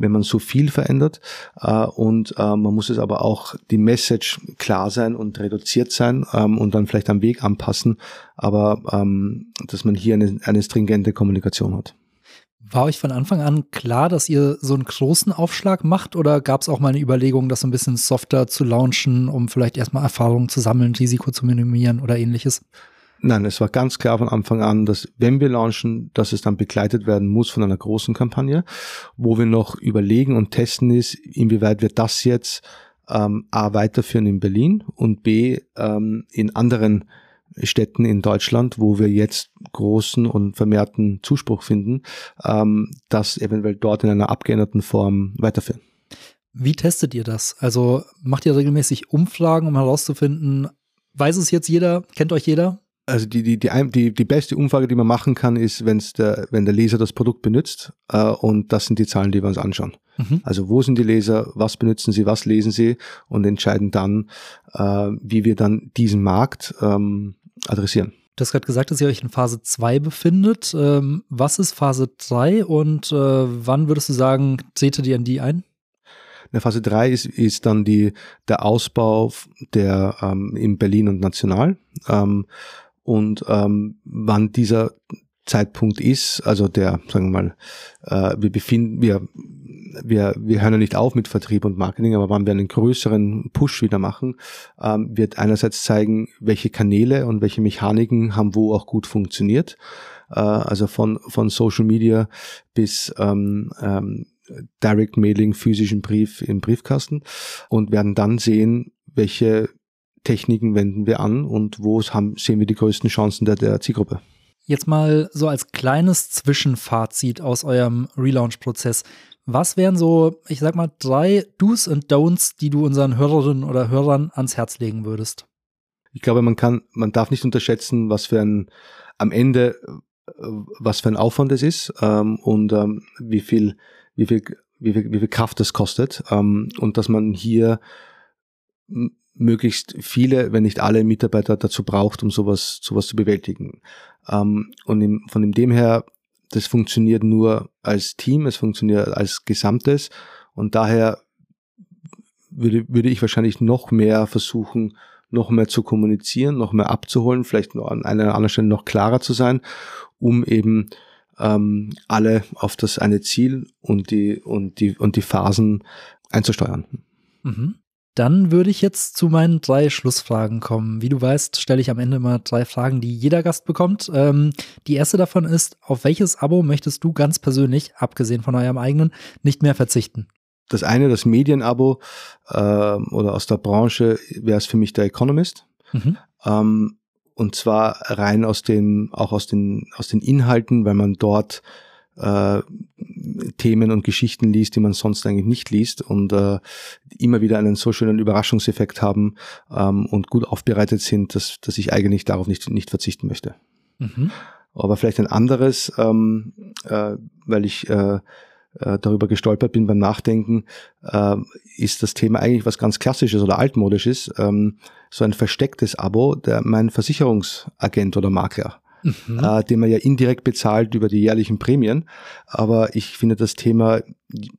wenn man so viel verändert äh, und äh, man muss es aber auch die Message klar sein und reduziert sein ähm, und dann vielleicht am Weg anpassen, aber ähm, dass man hier eine, eine stringente Kommunikation hat. War euch von Anfang an klar, dass ihr so einen großen Aufschlag macht oder gab es auch mal eine Überlegung, das so ein bisschen softer zu launchen, um vielleicht erstmal Erfahrungen zu sammeln, Risiko zu minimieren oder ähnliches? Nein, es war ganz klar von Anfang an, dass wenn wir launchen, dass es dann begleitet werden muss von einer großen Kampagne, wo wir noch überlegen und testen ist, inwieweit wir das jetzt ähm, A weiterführen in Berlin und B ähm, in anderen Städten in Deutschland, wo wir jetzt großen und vermehrten Zuspruch finden, ähm, das eventuell dort in einer abgeänderten Form weiterführen. Wie testet ihr das? Also macht ihr regelmäßig Umfragen, um herauszufinden, weiß es jetzt jeder, kennt euch jeder? Also die, die, die, die, die beste Umfrage, die man machen kann, ist, wenn's der, wenn der Leser das Produkt benutzt äh, und das sind die Zahlen, die wir uns anschauen. Mhm. Also wo sind die Leser, was benutzen sie, was lesen sie und entscheiden dann, äh, wie wir dann diesen Markt ähm, adressieren. Du hast gerade gesagt, dass ihr euch in Phase 2 befindet. Ähm, was ist Phase 3 und äh, wann würdest du sagen, tretet ihr in die ein? In Phase 3 ist, ist dann die, der Ausbau der ähm, in Berlin und national. Ähm, und ähm, wann dieser Zeitpunkt ist, also der, sagen wir mal, äh, wir befinden, wir, wir, wir hören ja nicht auf mit Vertrieb und Marketing, aber wann wir einen größeren Push wieder machen, ähm, wird einerseits zeigen, welche Kanäle und welche Mechaniken haben wo auch gut funktioniert. Äh, also von, von Social Media bis ähm, ähm, Direct Mailing, physischen Brief im Briefkasten und werden dann sehen, welche Techniken wenden wir an und wo haben, sehen wir die größten Chancen der, der Zielgruppe? Jetzt mal so als kleines Zwischenfazit aus eurem Relaunch-Prozess. Was wären so, ich sag mal, drei Do's und Don'ts, die du unseren Hörerinnen oder Hörern ans Herz legen würdest? Ich glaube, man kann, man darf nicht unterschätzen, was für ein, am Ende, was für ein Aufwand es ist ähm, und ähm, wie viel, wie viel, wie viel, wie viel Kraft das kostet ähm, und dass man hier möglichst viele, wenn nicht alle Mitarbeiter dazu braucht, um sowas, sowas zu bewältigen. Ähm, und im, von dem her, das funktioniert nur als Team, es funktioniert als Gesamtes und daher würde, würde ich wahrscheinlich noch mehr versuchen, noch mehr zu kommunizieren, noch mehr abzuholen, vielleicht an einer anderen Stelle noch klarer zu sein, um eben ähm, alle auf das eine Ziel und die und die und die Phasen einzusteuern. Mhm. Dann würde ich jetzt zu meinen drei Schlussfragen kommen. Wie du weißt, stelle ich am Ende immer drei Fragen, die jeder Gast bekommt. Ähm, die erste davon ist, auf welches Abo möchtest du ganz persönlich, abgesehen von eurem eigenen, nicht mehr verzichten? das eine, das Medienabo äh, oder aus der Branche wäre es für mich der Economist. Mhm. Ähm, und zwar rein aus den, auch aus den, aus den Inhalten, weil man dort äh, Themen und Geschichten liest, die man sonst eigentlich nicht liest und äh, immer wieder einen so schönen Überraschungseffekt haben ähm, und gut aufbereitet sind, dass, dass ich eigentlich darauf nicht, nicht verzichten möchte. Mhm. Aber vielleicht ein anderes, ähm, äh, weil ich äh, äh, darüber gestolpert bin beim Nachdenken, äh, ist das Thema eigentlich was ganz Klassisches oder Altmodisches, ähm, so ein verstecktes Abo, der mein Versicherungsagent oder Makler mhm. äh, den man ja indirekt bezahlt über die jährlichen Prämien. Aber ich finde das Thema,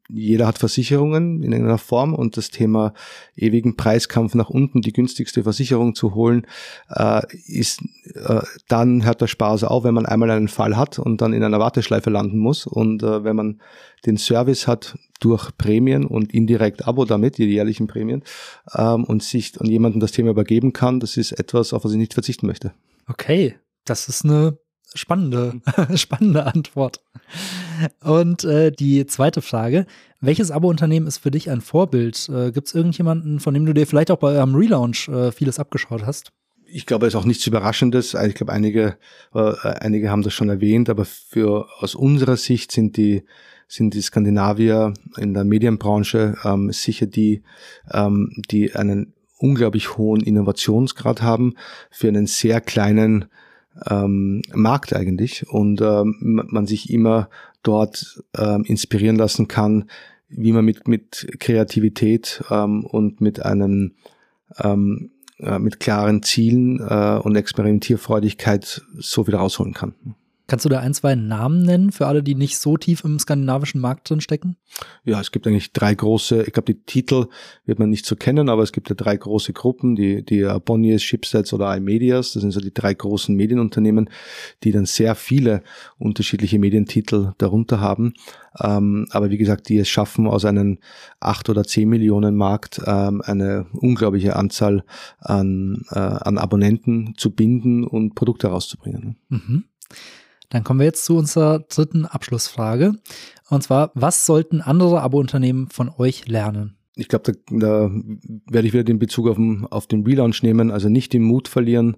jeder hat Versicherungen in irgendeiner Form und das Thema ewigen Preiskampf nach unten, die günstigste Versicherung zu holen, äh, ist, äh, dann hört der Spaß auf, wenn man einmal einen Fall hat und dann in einer Warteschleife landen muss. Und äh, wenn man den Service hat durch Prämien und indirekt Abo damit, die jährlichen Prämien, ähm, und sich an jemanden das Thema übergeben kann, das ist etwas, auf was ich nicht verzichten möchte. Okay, das ist eine spannende, spannende Antwort. Und äh, die zweite Frage: Welches Abo-Unternehmen ist für dich ein Vorbild? Äh, Gibt es irgendjemanden, von dem du dir vielleicht auch bei eurem Relaunch äh, vieles abgeschaut hast? Ich glaube, es ist auch nichts Überraschendes. Ich glaube, einige, äh, einige haben das schon erwähnt, aber für aus unserer Sicht sind die sind die Skandinavier in der Medienbranche ähm, sicher die, ähm, die einen unglaublich hohen Innovationsgrad haben für einen sehr kleinen ähm, Markt eigentlich und ähm, man sich immer dort ähm, inspirieren lassen kann, wie man mit, mit Kreativität ähm, und mit einem ähm, äh, mit klaren Zielen äh, und Experimentierfreudigkeit so viel rausholen kann. Kannst du da ein, zwei Namen nennen für alle, die nicht so tief im skandinavischen Markt drin stecken? Ja, es gibt eigentlich drei große, ich glaube, die Titel wird man nicht so kennen, aber es gibt ja drei große Gruppen, die, die Bonniers, Chipsets oder iMedias. Das sind so die drei großen Medienunternehmen, die dann sehr viele unterschiedliche Medientitel darunter haben. Ähm, aber wie gesagt, die es schaffen, aus einem acht oder zehn Millionen Markt ähm, eine unglaubliche Anzahl an, äh, an Abonnenten zu binden und Produkte rauszubringen. Mhm. Dann kommen wir jetzt zu unserer dritten Abschlussfrage. Und zwar, was sollten andere Abo-Unternehmen von euch lernen? Ich glaube, da, da werde ich wieder den Bezug auf den, auf den Relaunch nehmen, also nicht den Mut verlieren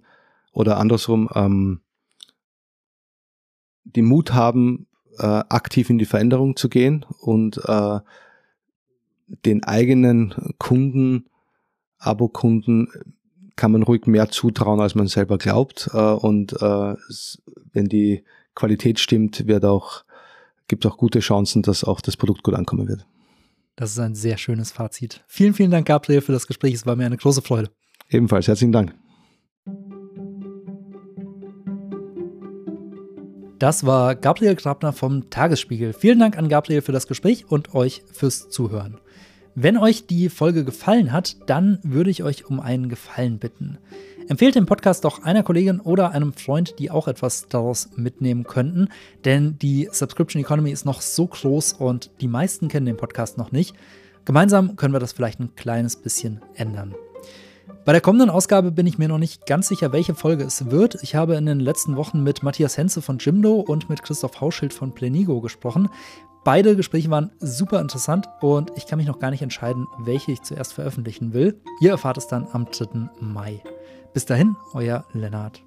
oder andersrum ähm, den Mut haben, äh, aktiv in die Veränderung zu gehen und äh, den eigenen Kunden, Abokunden kann man ruhig mehr zutrauen, als man selber glaubt. Äh, und äh, wenn die Qualität stimmt, wird auch, gibt es auch gute Chancen, dass auch das Produkt gut ankommen wird. Das ist ein sehr schönes Fazit. Vielen, vielen Dank, Gabriel, für das Gespräch. Es war mir eine große Freude. Ebenfalls, herzlichen Dank. Das war Gabriel Grabner vom Tagesspiegel. Vielen Dank an Gabriel für das Gespräch und euch fürs Zuhören. Wenn euch die Folge gefallen hat, dann würde ich euch um einen Gefallen bitten. Empfehlt den Podcast doch einer Kollegin oder einem Freund, die auch etwas daraus mitnehmen könnten, denn die Subscription Economy ist noch so groß und die meisten kennen den Podcast noch nicht. Gemeinsam können wir das vielleicht ein kleines bisschen ändern. Bei der kommenden Ausgabe bin ich mir noch nicht ganz sicher, welche Folge es wird. Ich habe in den letzten Wochen mit Matthias Henze von Jimdo und mit Christoph Hauschild von Plenigo gesprochen. Beide Gespräche waren super interessant und ich kann mich noch gar nicht entscheiden, welche ich zuerst veröffentlichen will. Ihr erfahrt es dann am 3. Mai. Bis dahin, euer Lennart.